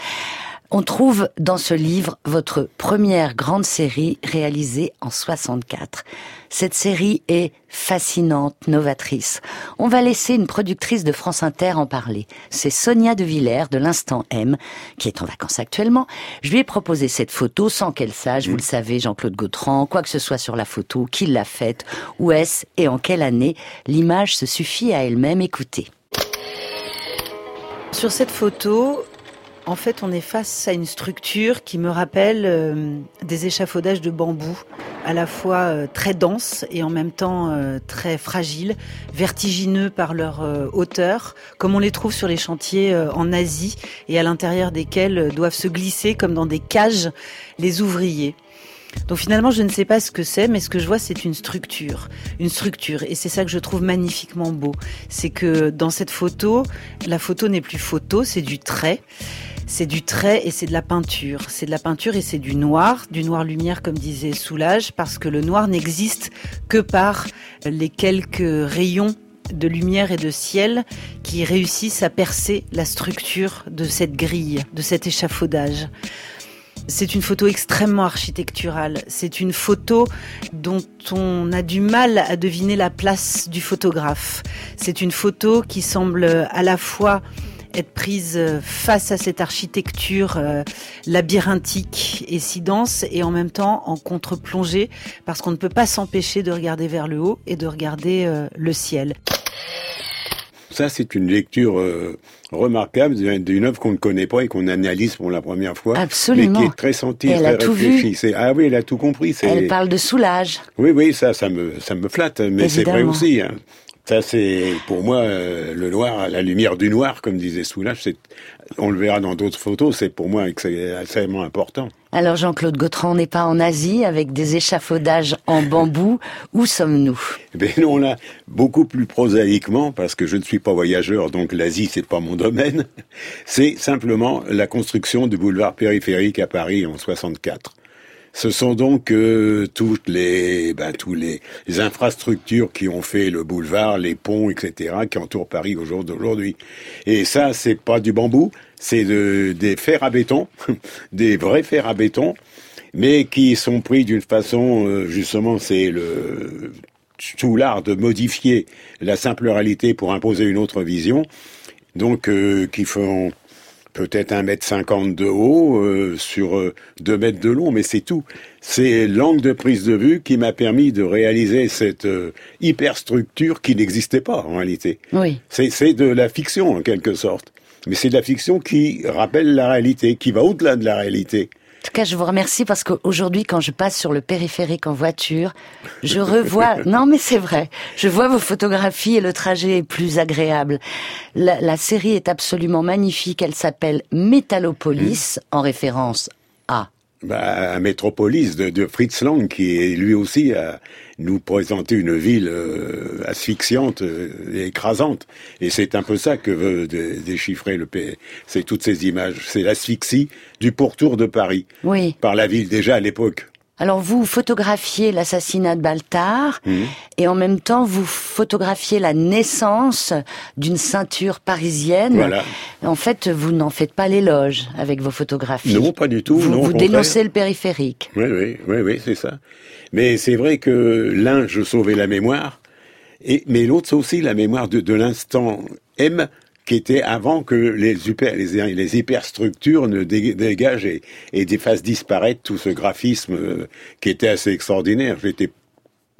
Speaker 1: On trouve dans ce livre votre première grande série réalisée en 64. Cette série est fascinante, novatrice. On va laisser une productrice de France Inter en parler. C'est Sonia De Villers de l'Instant M, qui est en vacances actuellement. Je lui ai proposé cette photo sans qu'elle sache, vous le savez, Jean-Claude Gautran, quoi que ce soit sur la photo, qui l'a faite, où est-ce et en quelle année. L'image se suffit à elle-même. Écoutez.
Speaker 7: Sur cette photo, en fait, on est face à une structure qui me rappelle euh, des échafaudages de bambou, à la fois euh, très denses et en même temps euh, très fragiles, vertigineux par leur hauteur, comme on les trouve sur les chantiers en Asie et à l'intérieur desquels doivent se glisser comme dans des cages les ouvriers. Donc finalement, je ne sais pas ce que c'est, mais ce que je vois, c'est une structure. Une structure. Et c'est ça que je trouve magnifiquement beau. C'est que dans cette photo, la photo n'est plus photo, c'est du trait. C'est du trait et c'est de la peinture. C'est de la peinture et c'est du noir, du noir lumière comme disait Soulage, parce que le noir n'existe que par les quelques rayons de lumière et de ciel qui réussissent à percer la structure de cette grille, de cet échafaudage. C'est une photo extrêmement architecturale. C'est une photo dont on a du mal à deviner la place du photographe. C'est une photo qui semble à la fois être prise face à cette architecture euh, labyrinthique et si dense et en même temps en contre-plongée parce qu'on ne peut pas s'empêcher de regarder vers le haut et de regarder euh, le ciel.
Speaker 2: Ça, c'est une lecture euh, remarquable d'une œuvre qu'on ne connaît pas et qu'on analyse pour la première fois.
Speaker 1: Absolument.
Speaker 2: Mais qui est très sentie,
Speaker 1: Elle
Speaker 2: très
Speaker 1: a tout vu.
Speaker 2: Ah oui, elle a tout compris.
Speaker 1: Elle parle de soulage.
Speaker 2: Oui, oui, ça, ça me, ça me flatte, mais c'est vrai aussi. hein. Ça, c'est pour moi euh, le noir, la lumière du noir, comme disait Soulage. On le verra dans d'autres photos. C'est pour moi ex- extrêmement important.
Speaker 1: Alors Jean-Claude Gautran, on n'est pas en Asie avec des échafaudages en bambou. Où sommes-nous?
Speaker 2: Mais non, là, beaucoup plus prosaïquement, parce que je ne suis pas voyageur, donc l'Asie, c'est pas mon domaine. C'est simplement la construction du boulevard périphérique à Paris en 64. Ce sont donc euh, toutes les, ben, tous les, infrastructures qui ont fait le boulevard, les ponts, etc., qui entourent Paris au jour d'aujourd'hui. Et ça, c'est pas du bambou, c'est de, des fers à béton, des vrais fers à béton, mais qui sont pris d'une façon, euh, justement, c'est le tout l'art de modifier la simple réalité pour imposer une autre vision, donc euh, qui font peut-être un mètre cinquante de haut euh, sur euh, deux mètres de long, mais c'est tout. C'est l'angle de prise de vue qui m'a permis de réaliser cette euh, hyperstructure qui n'existait pas en réalité.
Speaker 1: Oui.
Speaker 2: C'est c'est de la fiction en quelque sorte, mais c'est de la fiction qui rappelle la réalité, qui va au-delà de la réalité.
Speaker 1: En tout cas, je vous remercie parce qu'aujourd'hui, quand je passe sur le périphérique en voiture, je revois. non, mais c'est vrai. Je vois vos photographies et le trajet est plus agréable. La, la série est absolument magnifique. Elle s'appelle Métallopolis, en référence.
Speaker 2: Bah, à Métropolis de, de Fritz Lang, qui est lui aussi à nous présenter une ville euh, asphyxiante euh, et écrasante. Et c'est un peu ça que veut dé- déchiffrer le P. C'est toutes ces images. C'est l'asphyxie du pourtour de Paris.
Speaker 1: Oui.
Speaker 2: Par la ville déjà à l'époque.
Speaker 1: Alors vous photographiez l'assassinat de Baltard et en même temps vous photographiez la naissance d'une ceinture parisienne.
Speaker 2: Voilà.
Speaker 1: En fait, vous n'en faites pas l'éloge avec vos photographies.
Speaker 2: Non, pas du tout.
Speaker 1: Vous,
Speaker 2: non,
Speaker 1: dénoncez le périphérique.
Speaker 2: Oui, oui, oui, oui, c'est ça. Mais c'est vrai que l'un, je sauvais la mémoire, et, mais l'autre, c'est aussi la mémoire de, de l'instant M qui était avant que les, hyper, les, les hyperstructures ne dé- dégagent et, et fassent disparaître tout ce graphisme euh, qui était assez extraordinaire. J'étais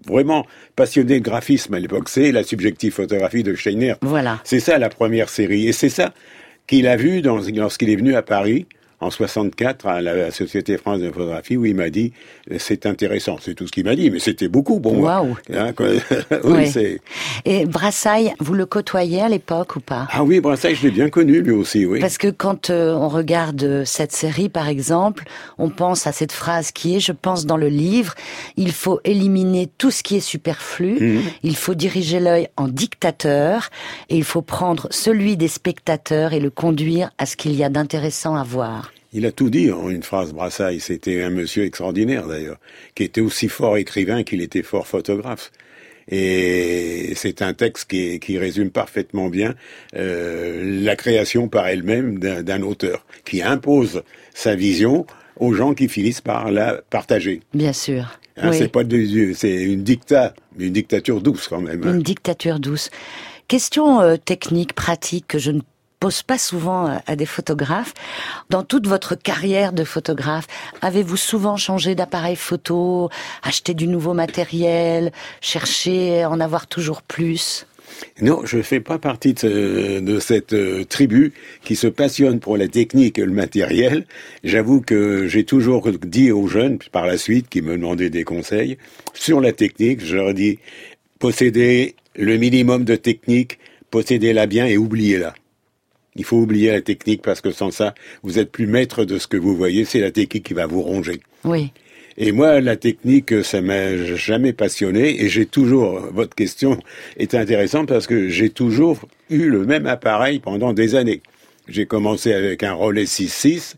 Speaker 2: vraiment passionné de graphisme à l'époque, c'est la subjective photographie de Steiner.
Speaker 1: Voilà.
Speaker 2: C'est ça la première série. Et c'est ça qu'il a vu lorsqu'il est venu à Paris en 64 à la Société France de photographie où il m'a dit euh, c'est intéressant. C'est tout ce qu'il m'a dit, mais c'était beaucoup pour moi.
Speaker 1: Waouh.
Speaker 2: Hein, oui.
Speaker 1: Et Brassailles, vous le côtoyez à l'époque ou pas?
Speaker 2: Ah oui, Brassailles, je l'ai bien connu lui aussi, oui.
Speaker 1: Parce que quand euh, on regarde euh, cette série, par exemple, on pense à cette phrase qui est, je pense dans le livre, il faut éliminer tout ce qui est superflu,
Speaker 2: Mhm.
Speaker 1: il faut diriger l'œil en dictateur, et il faut prendre celui des spectateurs et le conduire à ce qu'il y a d'intéressant à voir.
Speaker 2: Il a tout dit en une phrase, Brassailles. C'était un monsieur extraordinaire d'ailleurs, qui était aussi fort écrivain qu'il était fort photographe. Et c'est un texte qui, qui résume parfaitement bien euh, la création par elle-même d'un auteur, qui impose sa vision aux gens qui finissent par la partager.
Speaker 1: Bien sûr.
Speaker 2: Hein,
Speaker 1: Oui.
Speaker 2: C'est pas c'est une dicta, une dictature douce quand même. hein.
Speaker 1: Une dictature douce. Question euh, technique, pratique, que je ne pose pas souvent à, à des photographes. Dans toute votre carrière de photographe, avez-vous souvent changé d'appareil photo, acheté du nouveau matériel, cherché à en avoir toujours plus?
Speaker 2: Non, je fais pas partie de cette euh, tribu qui se passionne pour la technique et le matériel. J'avoue que j'ai toujours dit aux jeunes, par la suite, qui me demandaient des conseils, sur la technique, je leur dis, possédez le minimum de technique, possédez-la bien et oubliez-la. Il faut oublier la technique parce que sans ça, vous êtes plus maître de ce que vous voyez, c'est la technique qui va vous ronger.
Speaker 1: Oui.
Speaker 2: Et moi, la technique, ça m'a jamais passionné. Et j'ai toujours, votre question est intéressante parce que j'ai toujours eu le même appareil pendant des années. J'ai commencé avec un Rollet 6.6.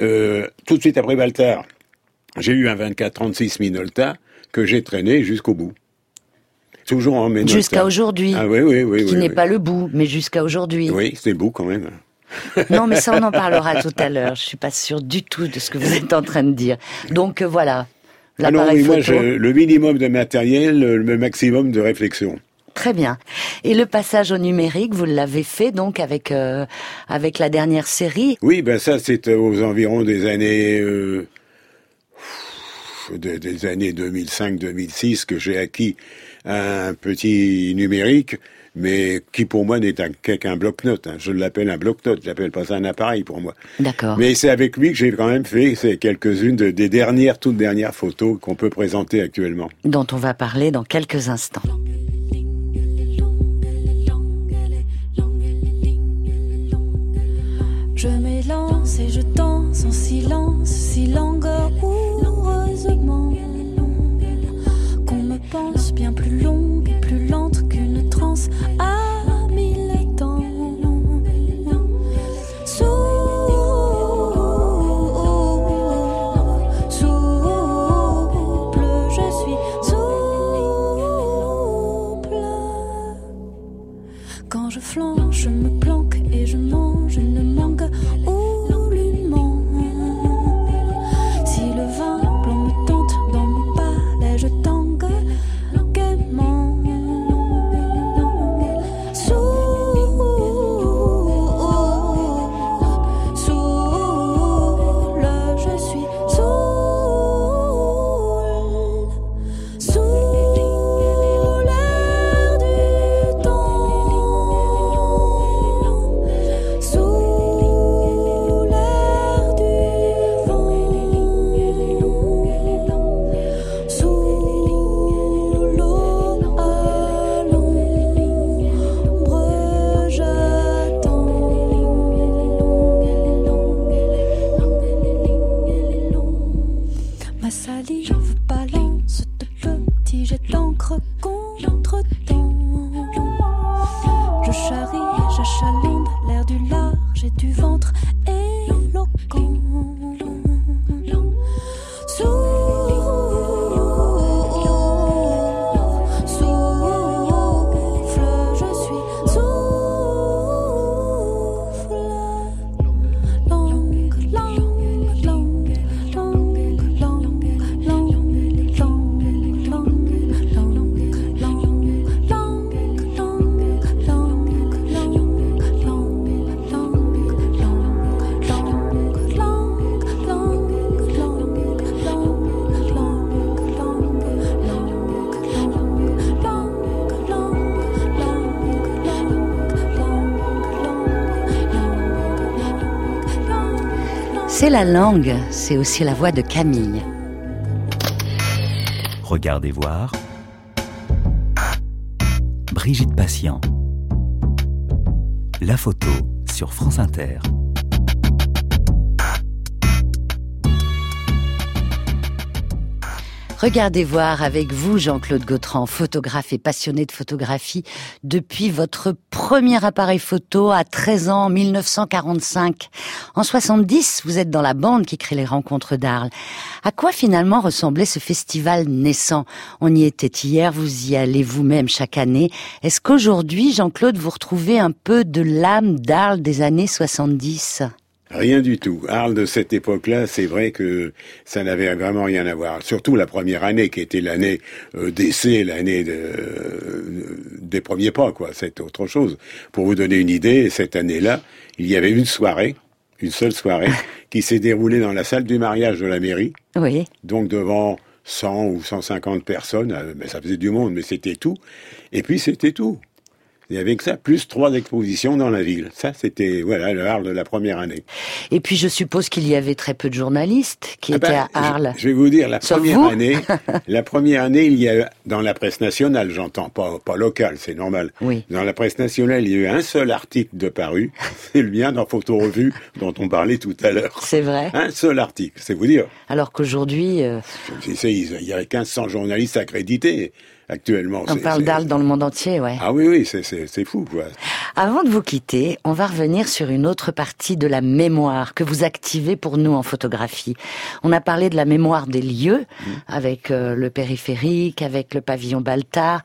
Speaker 2: Euh, tout de suite après Baltar, j'ai eu un 24-36 Minolta que j'ai traîné jusqu'au bout. Toujours en Minolta.
Speaker 1: Jusqu'à aujourd'hui.
Speaker 2: Ah oui, oui, oui.
Speaker 1: qui
Speaker 2: oui,
Speaker 1: n'est
Speaker 2: oui.
Speaker 1: pas le bout, mais jusqu'à aujourd'hui.
Speaker 2: Oui, c'est le bout quand même.
Speaker 1: Non, mais ça, on en parlera tout à l'heure. Je suis pas sûre du tout de ce que vous êtes en train de dire. Donc euh, voilà,
Speaker 2: Ah non, oui, moi, je- le minimum de matériel, le maximum de réflexion.
Speaker 1: Très bien. Et le passage au numérique, vous l'avez fait donc avec euh, avec la dernière série.
Speaker 2: Oui, ben ça, c'est euh, aux environs des années euh, des années 2005-2006 que j'ai acquis un petit numérique, mais qui pour moi n'est un- qu'un bloc-notes. hein. Je l'appelle un bloc-notes, j'appelle pas ça un appareil pour moi.
Speaker 1: D'accord.
Speaker 2: Mais c'est avec lui que j'ai quand même fait quelques-unes de- des dernières, toutes dernières photos qu'on peut présenter actuellement.
Speaker 1: Dont on va parler dans quelques instants.
Speaker 8: Je m'élance et je danse en silence, si langoureusement pense bien plus longue et plus lente qu'une transe. À
Speaker 1: La langue, c'est aussi la voix de Camille.
Speaker 3: Regardez voir. Brigitte Patient. La photo sur France Inter.
Speaker 1: Regardez voir avec vous, Jean-Claude Gautran, photographe et passionné de photographie, depuis votre premier appareil photo à 13 ans, en 1945. En 70, vous êtes dans la bande qui crée les rencontres d'Arles. À quoi finalement ressemblait ce festival naissant? On y était hier, vous y allez vous-même chaque année. Est-ce qu'aujourd'hui, Jean-Claude, vous retrouvez un peu de l'âme d'Arles des années 70
Speaker 2: Rien du tout. Arles de cette époque-là, c'est vrai que ça n'avait vraiment rien à voir. Surtout la première année, qui était l'année euh, d'essai, l'année de, euh, des premiers pas, quoi. C'est autre chose. Pour vous donner une idée, cette année-là, il y avait une soirée, une seule soirée, qui s'est déroulée dans la salle du mariage de la mairie.
Speaker 1: Oui.
Speaker 2: Donc devant 100 ou 150 personnes, euh, mais ça faisait du monde, mais c'était tout. Et puis c'était tout. Il y avait que ça, plus trois expositions dans la ville. Ça, c'était voilà le Arles de la première année.
Speaker 1: Et puis je suppose qu'il y avait très peu de journalistes qui
Speaker 2: Ah
Speaker 1: étaient
Speaker 2: ben,
Speaker 1: à Arles.
Speaker 2: Je, je vais vous dire, la
Speaker 1: Sauf
Speaker 2: première année, la première année, il y a eu- dans la presse nationale, j'entends pas pas locale, c'est normal.
Speaker 1: Oui.
Speaker 2: Dans la presse nationale, il y a eu un seul article de paru, c'est le mien dans Photo Revue dont on parlait tout à l'heure.
Speaker 1: C'est vrai.
Speaker 2: Un seul article, c'est vous dire.
Speaker 1: Alors qu'aujourd'hui, euh,
Speaker 2: il y a 1500 journalistes accrédités actuellement.
Speaker 1: on parle d'Arles dans le monde entier, ouais.
Speaker 2: Ah oui, oui, c'est- c'est c'est fou, quoi.
Speaker 1: Avant de vous quitter, on va revenir sur une autre partie de la mémoire que vous activez pour nous en photographie. On a parlé de la mémoire des lieux, avec euh, le périphérique, avec le pavillon Baltard.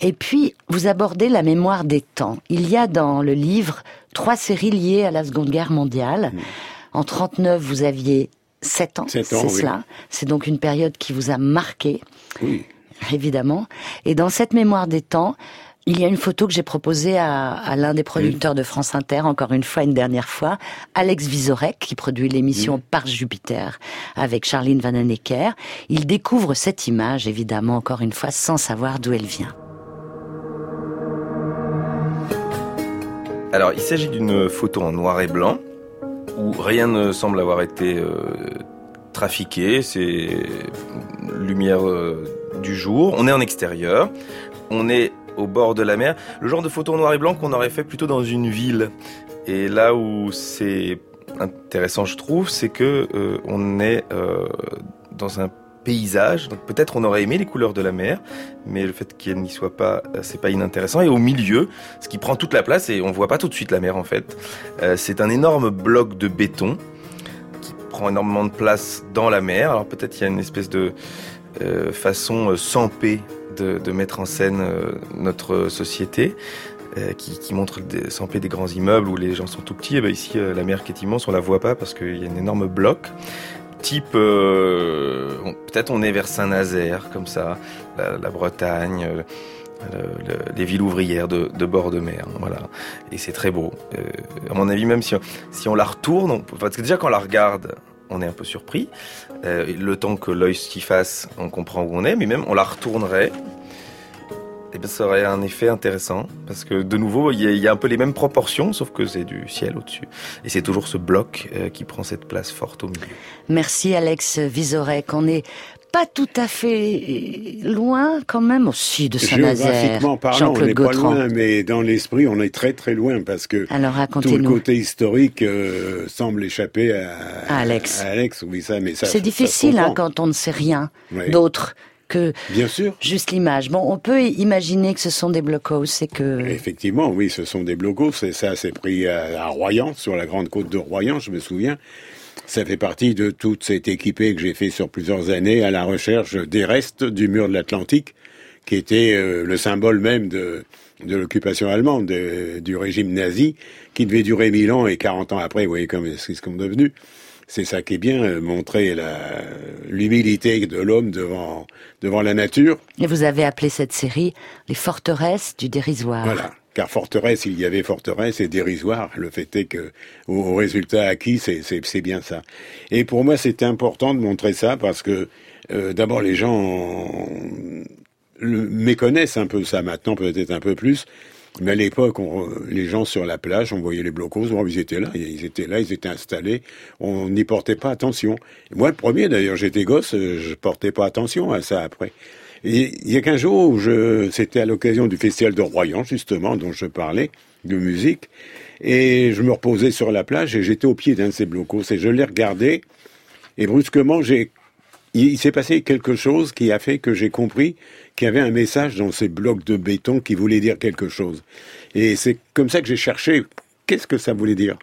Speaker 1: Et puis, vous abordez la mémoire des temps. Il y a dans le livre trois séries liées à la Seconde Guerre mondiale. En 39, vous aviez 7 ans,
Speaker 2: Sept
Speaker 1: c'est
Speaker 2: ans, oui.
Speaker 1: cela. C'est donc une période qui vous a marqué
Speaker 2: Oui.
Speaker 1: Évidemment. Et dans cette mémoire des temps, il y a une photo que j'ai proposée à, à l'un des producteurs de France Inter, encore une fois, une dernière fois, Alex Vizorek, qui produit l'émission Par Jupiter avec Charline Vanhoenacker. Il découvre cette image, évidemment, encore une fois, sans savoir d'où elle vient.
Speaker 9: Alors, il s'agit d'une photo en noir et blanc où rien ne semble avoir été euh, trafiqué. C'est lumière euh, du jour. On est en extérieur. On est au bord de la mer. Le genre de photo en noir et blanc qu'on aurait fait plutôt dans une ville. Et là où c'est intéressant, je trouve, c'est que euh, on est euh, dans un paysage. Donc peut-être on aurait aimé les couleurs de la mer, mais le fait qu'elle n'y soit pas, euh, c'est pas inintéressant. Et au milieu, ce qui prend toute la place et on voit pas tout de suite la mer en fait. Euh, c'est un énorme bloc de béton qui prend énormément de place dans la mer. Alors peut-être il y a une espèce de euh, façon euh, sans paix de, mettre en scène euh, notre société. qui, montre sans paix des grands immeubles où les gens sont tout petits. Et ben ici, euh, la mer qui est immense, on la voit pas parce qu'il y a un énorme bloc. Type, peut-être on est vers Saint-Nazaire, comme ça, la, Bretagne, le- le- les villes ouvrières de, bord de mer, voilà. Et c'est très beau. À mon avis, même si on, si on la retourne, parce que déjà quand on la regarde, on est un peu surpris. Euh, le temps que l'œil s'y fasse, on comprend où on est, mais même on la retournerait. Eh bien, ça aurait un effet intéressant parce que de nouveau, il y, a- un peu les mêmes proportions, sauf que c'est du ciel au-dessus. Et c'est toujours ce bloc euh, qui prend cette place forte au milieu.
Speaker 1: Merci Alex Vizorek. On n'est pas tout à fait loin quand même aussi de Saint-Nazaire.
Speaker 2: Géographiquement parlant, on n'est pas loin, mais dans l'esprit, on est très très loin parce que
Speaker 1: Alors
Speaker 2: tout le côté historique euh, semble échapper à,
Speaker 1: À Alex.
Speaker 2: à Alex, oui, ça, mais ça.
Speaker 1: C'est
Speaker 2: ça
Speaker 1: difficile hein, quand on ne sait rien
Speaker 2: Oui.
Speaker 1: d'autre que
Speaker 2: Bien sûr.
Speaker 1: juste l'image. Bon, on peut imaginer que ce sont des blocos et que
Speaker 2: Effectivement, oui, ce sont des blocos. C'est ça, c'est pris à, à Royan, sur la grande côte de Royan, je me souviens. Ça fait partie de toute cette équipée que j'ai fait sur plusieurs années à la recherche des restes du mur de l'Atlantique, qui était euh, le symbole même de, de l'occupation allemande, de- du régime nazi, qui devait durer mille ans et 40 ans après, vous voyez comme c'est ce qu'on est devenu. C'est ça qui est bien, euh, montrer l'humilité de l'homme devant, devant la nature.
Speaker 1: et vous avez appelé cette série les forteresses du dérisoire.
Speaker 2: Voilà. Car forteresse, il y avait forteresse et dérisoire. Le fait est que au, résultat acquis, c'est- bien ça. Et pour moi, c'était important de montrer ça parce que euh, d'abord les gens le- méconnaissent un peu ça maintenant, peut-être un peu plus. Mais à l'époque, les gens sur la plage, on voyait les blocos, ils étaient là, ils étaient là, ils étaient installés. On n'y portait pas attention. Moi, le premier, d'ailleurs, j'étais gosse, euh, je portais pas attention à ça après. Il y a qu'un jour où je, c'était à l'occasion du festival de Royan, justement, dont je parlais, de musique, et je me reposais sur la plage et j'étais au pied d'un de ces blocos et je l'ai regardé et brusquement j'ai il, il s'est passé quelque chose qui a fait que j'ai compris qu'il y avait un message dans ces blocs de béton qui voulait dire quelque chose. Et c'est comme ça que j'ai cherché qu'est-ce que ça voulait dire.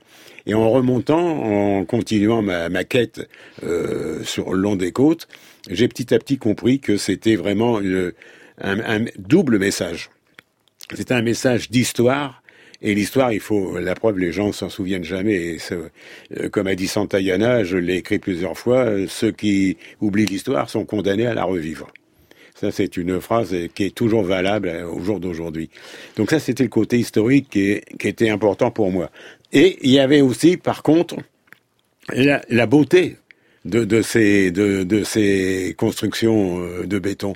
Speaker 2: Et en remontant, en continuant ma, ma quête euh, sur le long des côtes, j'ai petit à petit compris que c'était vraiment une- un, double message. C'était un message d'histoire. Et l'histoire, il faut, la preuve, les gens s'en souviennent jamais. Euh, comme a dit Santayana, je l'ai écrit plusieurs fois, euh, ceux qui oublient l'histoire sont condamnés à la revivre. Ça, c'est une phrase qui est toujours valable euh, au jour d'aujourd'hui. Donc ça, c'était le côté historique qui, était important pour moi. Et il y avait aussi, par contre, la beauté de, de, ces, de, de ces constructions euh, de béton.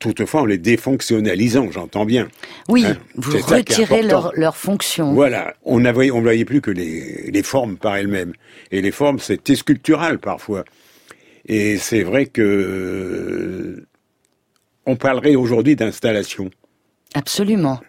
Speaker 2: Toutefois, en les défonctionnalisant, j'entends bien.
Speaker 1: Oui,
Speaker 2: Hein,
Speaker 1: vous retirez leur, leur fonction.
Speaker 2: Voilà, on ne voyait, on voyait plus que les, les formes par elles-mêmes. Et les formes, c'était sculptural parfois. Et c'est vrai que euh, on parlerait aujourd'hui d'installation.
Speaker 1: Absolument.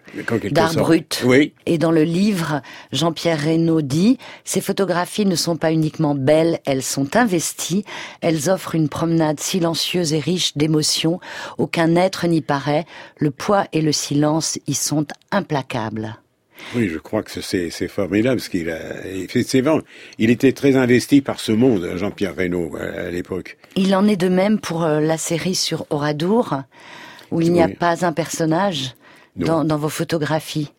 Speaker 1: D'art brut.
Speaker 2: Oui,
Speaker 1: Et dans le livre, Jean-Pierre Reynaud dit Ces photographies ne sont pas uniquement belles, elles sont investies. Elles offrent une promenade silencieuse et riche d'émotions. Aucun être n'y paraît. Le poids et le silence y sont implacables.
Speaker 2: oui, je crois que c'est formidable ce qu'il a. Effectivement, il était très investi par ce monde, Jean-Pierre Reynaud, à, l'époque.
Speaker 1: Il en est de même pour euh, la série sur Oradour, où il n'y a
Speaker 2: Oui.
Speaker 1: pas un personnage. Dans, dans vos photographies.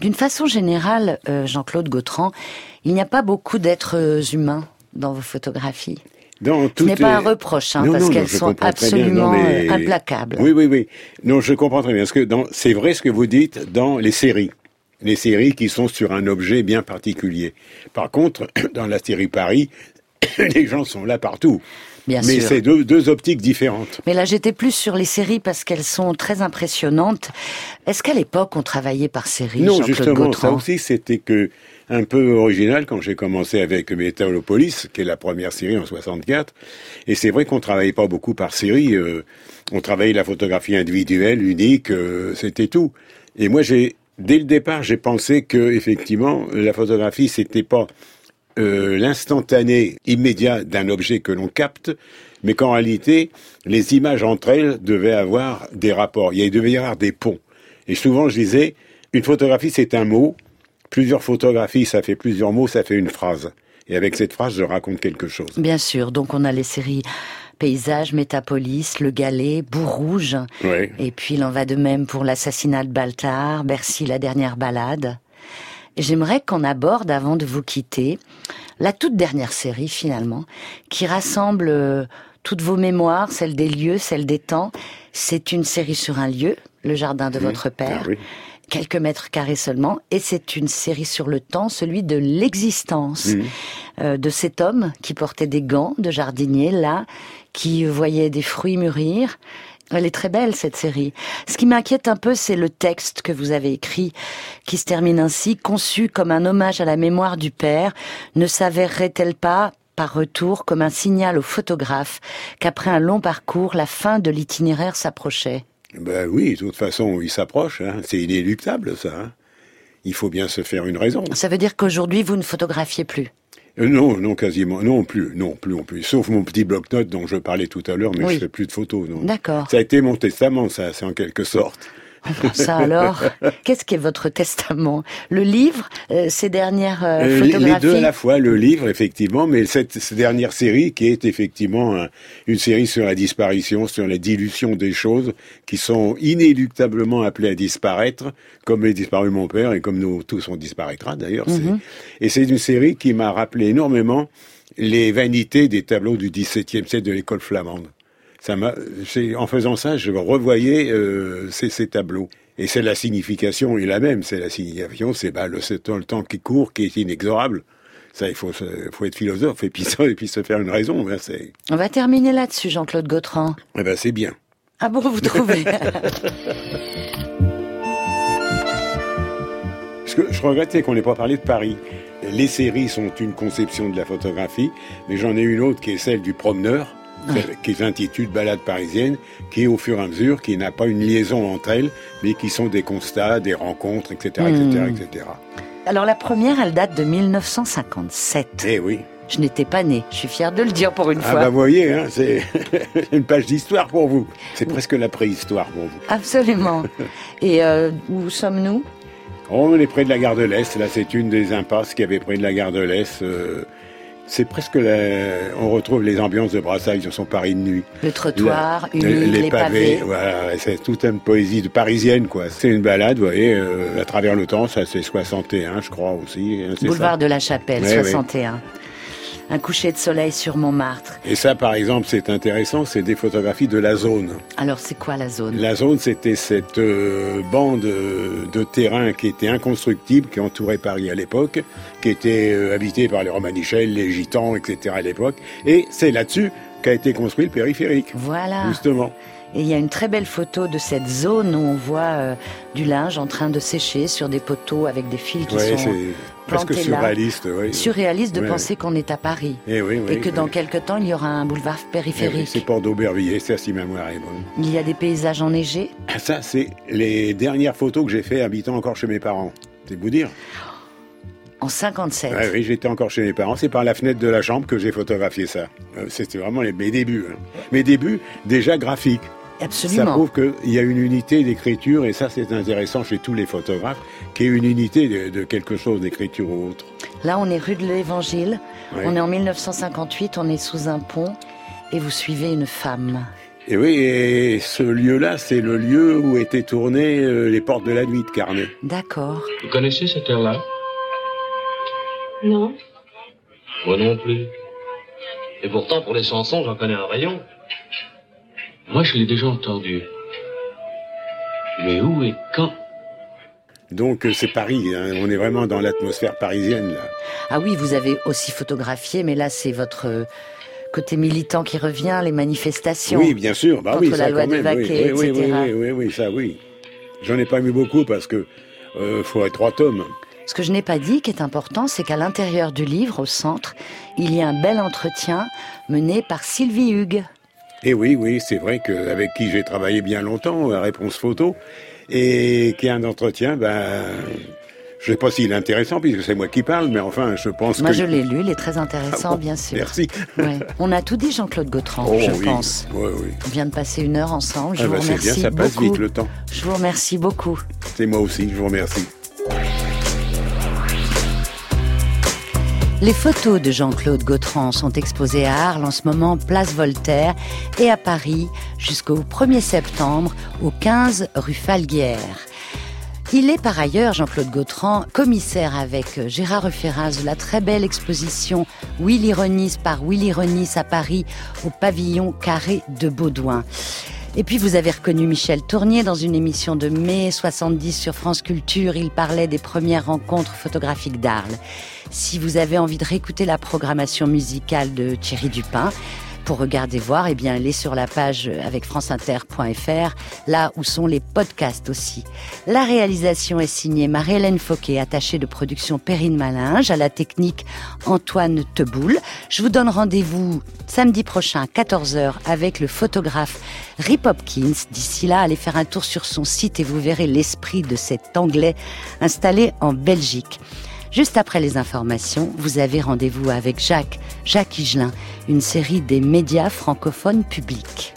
Speaker 1: D'une façon générale, euh, Jean-Claude Gautran, il n'y a pas beaucoup d'êtres humains dans vos photographies. Ce n'est pas un reproche, hein,
Speaker 2: Non,
Speaker 1: parce qu'elles sont
Speaker 2: bien.
Speaker 1: absolument euh, implacables.
Speaker 2: Oui, oui, oui. Non, je comprends très bien. Parce que dans, c'est vrai ce que vous dites dans les séries. Les séries qui sont sur un objet bien particulier. Par contre, dans la série Paris, les gens sont là partout.
Speaker 1: Bien
Speaker 2: Mais c'est deux, deux optiques différentes.
Speaker 1: Mais là, j'étais plus sur les séries parce qu'elles sont très impressionnantes. Est-ce qu'à l'époque, on travaillait par série,
Speaker 2: Non, justement,
Speaker 1: Gautran?
Speaker 2: ça aussi, c'était que un peu original quand j'ai commencé avec Metalopolis, qui est la première série en 64. Et c'est vrai qu'on travaillait pas beaucoup par série. euh, on travaillait la photographie individuelle, unique, euh, c'était tout. Et moi, j'ai, dès le départ, j'ai pensé que effectivement, la photographie, c'était pas euh, l'instantané immédiat d'un objet que l'on capte, mais qu'en réalité, les images entre elles devaient avoir des rapports. Il devait y avoir des ponts. Et souvent, je disais, une photographie, c'est un mot. Plusieurs photographies, ça fait plusieurs mots, ça fait une phrase. Et avec cette phrase, je raconte quelque chose.
Speaker 1: Bien sûr, donc on a les séries Paysages, Métapolis, Le Galet, Bourg-Rouge.
Speaker 2: Ouais.
Speaker 1: Et puis il en va de même pour l'assassinat de Baltar, Bercy, la dernière balade. J'aimerais qu'on aborde, avant de vous quitter, la toute dernière série finalement, qui rassemble euh, toutes vos mémoires, celles des lieux, celles des temps. C'est une série sur un lieu, le jardin de votre père.
Speaker 2: Ah oui.
Speaker 1: quelques mètres carrés seulement, et c'est une série sur le temps, celui de l'existence euh, de cet homme qui portait des gants de jardinier là, qui voyait des fruits mûrir. Elle est très belle cette série. Ce qui m'inquiète un peu, c'est le texte que vous avez écrit, qui se termine ainsi, conçu comme un hommage à la mémoire du père, ne s'avérerait-elle pas par retour comme un signal au photographe qu'après un long parcours, la fin de l'itinéraire s'approchait?
Speaker 2: Ben oui, de toute façon, il s'approche. Hein. C'est inéluctable, ça. hein. Il faut bien se faire une raison.
Speaker 1: Ça veut dire qu'aujourd'hui, vous ne photographiez plus?
Speaker 2: Euh, non, non, quasiment. Non plus, non plus, non plus. Sauf mon petit bloc-notes dont je parlais tout à l'heure, mais
Speaker 1: Oui.
Speaker 2: je fais plus de photos. Non.
Speaker 1: D'accord.
Speaker 2: Ça a été mon testament, ça, c'est en quelque sorte.
Speaker 1: Ça alors, qu'est-ce qu'est votre testament? Le livre, euh, ces dernières euh,
Speaker 2: Euh, les-
Speaker 1: photographies
Speaker 2: deux à la fois, le livre effectivement, mais cette, cette dernière série qui est effectivement un- une série sur la disparition, sur la dilution des choses qui sont inéluctablement appelées à disparaître, comme est disparu mon père et comme nous tous on disparaîtra d'ailleurs.
Speaker 1: Mhm.
Speaker 2: Et c'est une série qui m'a rappelé énormément les vanités des tableaux du XVIIe siècle de l'école flamande. Ça m'a, c'est- en faisant ça, je revoyais euh, ces, ces tableaux. Et c'est la signification est la même. C'est la signification, c'est bah, le, temps qui court, qui est inexorable. Ça, il faut, être philosophe et puis, ça, et puis se faire une raison. hein,
Speaker 1: On va terminer là-dessus, Jean-Claude Gautran.
Speaker 2: eh ben, c'est bien.
Speaker 1: Ah bon, vous trouvez?
Speaker 2: Que je regrettais qu'on n'ait pas parlé de Paris. Les séries sont une conception de la photographie, mais j'en ai une autre qui est celle du promeneur,
Speaker 1: Ouais.
Speaker 2: qui s'intitule Balade parisienne, qui au fur et à mesure, qui n'a pas une liaison entre elles, mais qui sont des constats, des rencontres, etc., etc., etc.
Speaker 1: Alors la première, elle date de 1957.
Speaker 2: Eh oui.
Speaker 1: Je n'étais pas née, je suis fière de le dire pour une
Speaker 2: Ah
Speaker 1: fois.
Speaker 2: bah vous voyez, hein, c'est une page d'histoire pour vous. C'est presque la préhistoire pour vous.
Speaker 1: Absolument. Et euh, où sommes-nous?
Speaker 2: Oh, on est près de la gare de l'Est. Là, c'est une des impasses qui avait près de la gare de l'Est. euh, c'est presque la... On retrouve les ambiances de Brassailles sur son Paris de nuit.
Speaker 1: Le trottoir,
Speaker 2: La- les,
Speaker 1: pavés.
Speaker 2: Voilà, c'est toute une poésie de parisienne, quoi. C'est une balade, vous voyez, euh, à travers le temps. Ça, c'est 61, je crois aussi. hein,
Speaker 1: Boulevard
Speaker 2: ça.
Speaker 1: de la Chapelle,
Speaker 2: Ouais,
Speaker 1: 61. Un coucher de soleil sur Montmartre.
Speaker 2: Et ça, par exemple, c'est intéressant. C'est des photographies de la zone.
Speaker 1: Alors c'est quoi la zone?
Speaker 2: La zone, c'était cette euh, bande euh, de terrain qui était inconstructible, qui entourait Paris à l'époque, qui était euh, habitée par les Romanichels, les Gitans, etc. à l'époque. Et c'est là-dessus qu'a été construit le périphérique,
Speaker 1: Voilà.
Speaker 2: justement.
Speaker 1: Et il y a une très belle photo de cette zone où on voit euh, du linge en train de sécher sur des poteaux avec des fils qui
Speaker 2: Ouais,
Speaker 1: sont
Speaker 2: c'est presque surréaliste. Oui.
Speaker 1: surréaliste de penser qu'on est à Paris.
Speaker 2: Eh
Speaker 1: et que dans quelques temps, il y aura un boulevard
Speaker 2: Eh oui,
Speaker 1: périphérique.
Speaker 2: C'est Port d'Aubervilliers, ça, si ma mémoire est bonne.
Speaker 1: Il y a des paysages enneigés.
Speaker 2: Ah, Ça, c'est les dernières photos que j'ai fait habitant encore chez mes parents. C'est vous dire.
Speaker 1: En 57.
Speaker 2: Ouais, oui, j'étais encore chez mes parents. C'est par la fenêtre de la chambre que j'ai photographié ça. Euh, C'était vraiment les- mes débuts. hein. Mes débuts déjà graphiques. Ça
Speaker 1: Absolument.
Speaker 2: prouve qu'il y a une unité d'écriture, et ça c'est intéressant chez tous les photographes, qu'il y ait une unité de, de quelque chose d'écriture ou autre.
Speaker 1: Là, on est rue de l'Évangile.
Speaker 2: Ouais.
Speaker 1: On est en 1958. On est sous un pont. Et vous suivez une femme.
Speaker 2: Et oui, et ce lieu-là, c'est le lieu où étaient tournées euh, les portes de la nuit de Carnet.
Speaker 1: D'accord.
Speaker 10: Vous connaissez cette air-là
Speaker 8: Non.
Speaker 10: Moi non plus. Et pourtant, pour les chansons, j'en connais un rayon. Moi, je l'ai déjà entendu. Mais où et quand
Speaker 2: Donc euh, c'est Paris, hein. on est vraiment dans l'atmosphère parisienne là.
Speaker 1: Ah oui, vous avez aussi photographié, mais là, c'est votre euh, côté militant qui revient, les manifestations.
Speaker 2: Oui, bien sûr, bah
Speaker 1: Contre
Speaker 2: oui,
Speaker 1: la
Speaker 2: ça
Speaker 1: loi
Speaker 2: quand même. oui, oui, oui,
Speaker 1: etc.
Speaker 2: oui, oui, oui, ça oui. J'en ai pas mis beaucoup parce que euh, faut être trois tomes.
Speaker 1: Ce que je n'ai pas dit, qui est important, c'est qu'à l'intérieur du livre, au centre, il y a un bel entretien mené par Sylvie Hugues.
Speaker 2: Et oui, oui, c'est vrai qu'avec qui j'ai travaillé bien longtemps, à Réponse Photo, et qui a un entretien, ben, je sais pas s'il est intéressant puisque c'est moi qui parle, mais enfin, je pense
Speaker 1: Moi,
Speaker 2: que...
Speaker 1: je l'ai lu, il est très intéressant,
Speaker 2: Ah bon,
Speaker 1: bien sûr.
Speaker 2: Merci.
Speaker 1: Ouais. On a tout dit, Jean-Claude Gautran,
Speaker 2: Oh
Speaker 1: je
Speaker 2: oui,
Speaker 1: pense.
Speaker 2: oui, oui.
Speaker 1: On vient de passer une heure ensemble. Je
Speaker 2: Ah
Speaker 1: vous
Speaker 2: bah, c'est
Speaker 1: remercie
Speaker 2: bien, ça passe
Speaker 1: beaucoup.
Speaker 2: vite le temps.
Speaker 1: Je vous remercie beaucoup.
Speaker 2: C'est moi aussi, je vous remercie.
Speaker 1: Les photos de Jean-Claude Gautran sont exposées à Arles en ce moment, place Voltaire, et à Paris jusqu'au 1er septembre, au 15 rue Falguière. Il est par ailleurs, Jean-Claude Gautran, commissaire avec Gérard Ferraz de la très belle exposition Willy Renis par Willy Renis à Paris au pavillon carré de Baudouin. Et puis vous avez reconnu Michel Tournier dans une émission de mai 70 sur France Culture. Il parlait des premières rencontres photographiques d'Arles. Si vous avez envie de réécouter la programmation musicale de Thierry Dupin, pour regarder voir, eh bien, allez sur la page avec franceinter.fr, là où sont les podcasts aussi. La réalisation est signée Marie-Hélène Fauquet, attachée de production Perrine Malinge, à la technique Antoine Teboul. Je vous donne rendez-vous samedi prochain à 14h avec le photographe Rip Hopkins. D'ici là, allez faire un tour sur son site et vous verrez l'esprit de cet Anglais installé en Belgique. Juste après les informations, vous avez rendez-vous avec Jacques, Jacques Higelin, une série des médias francophones publics.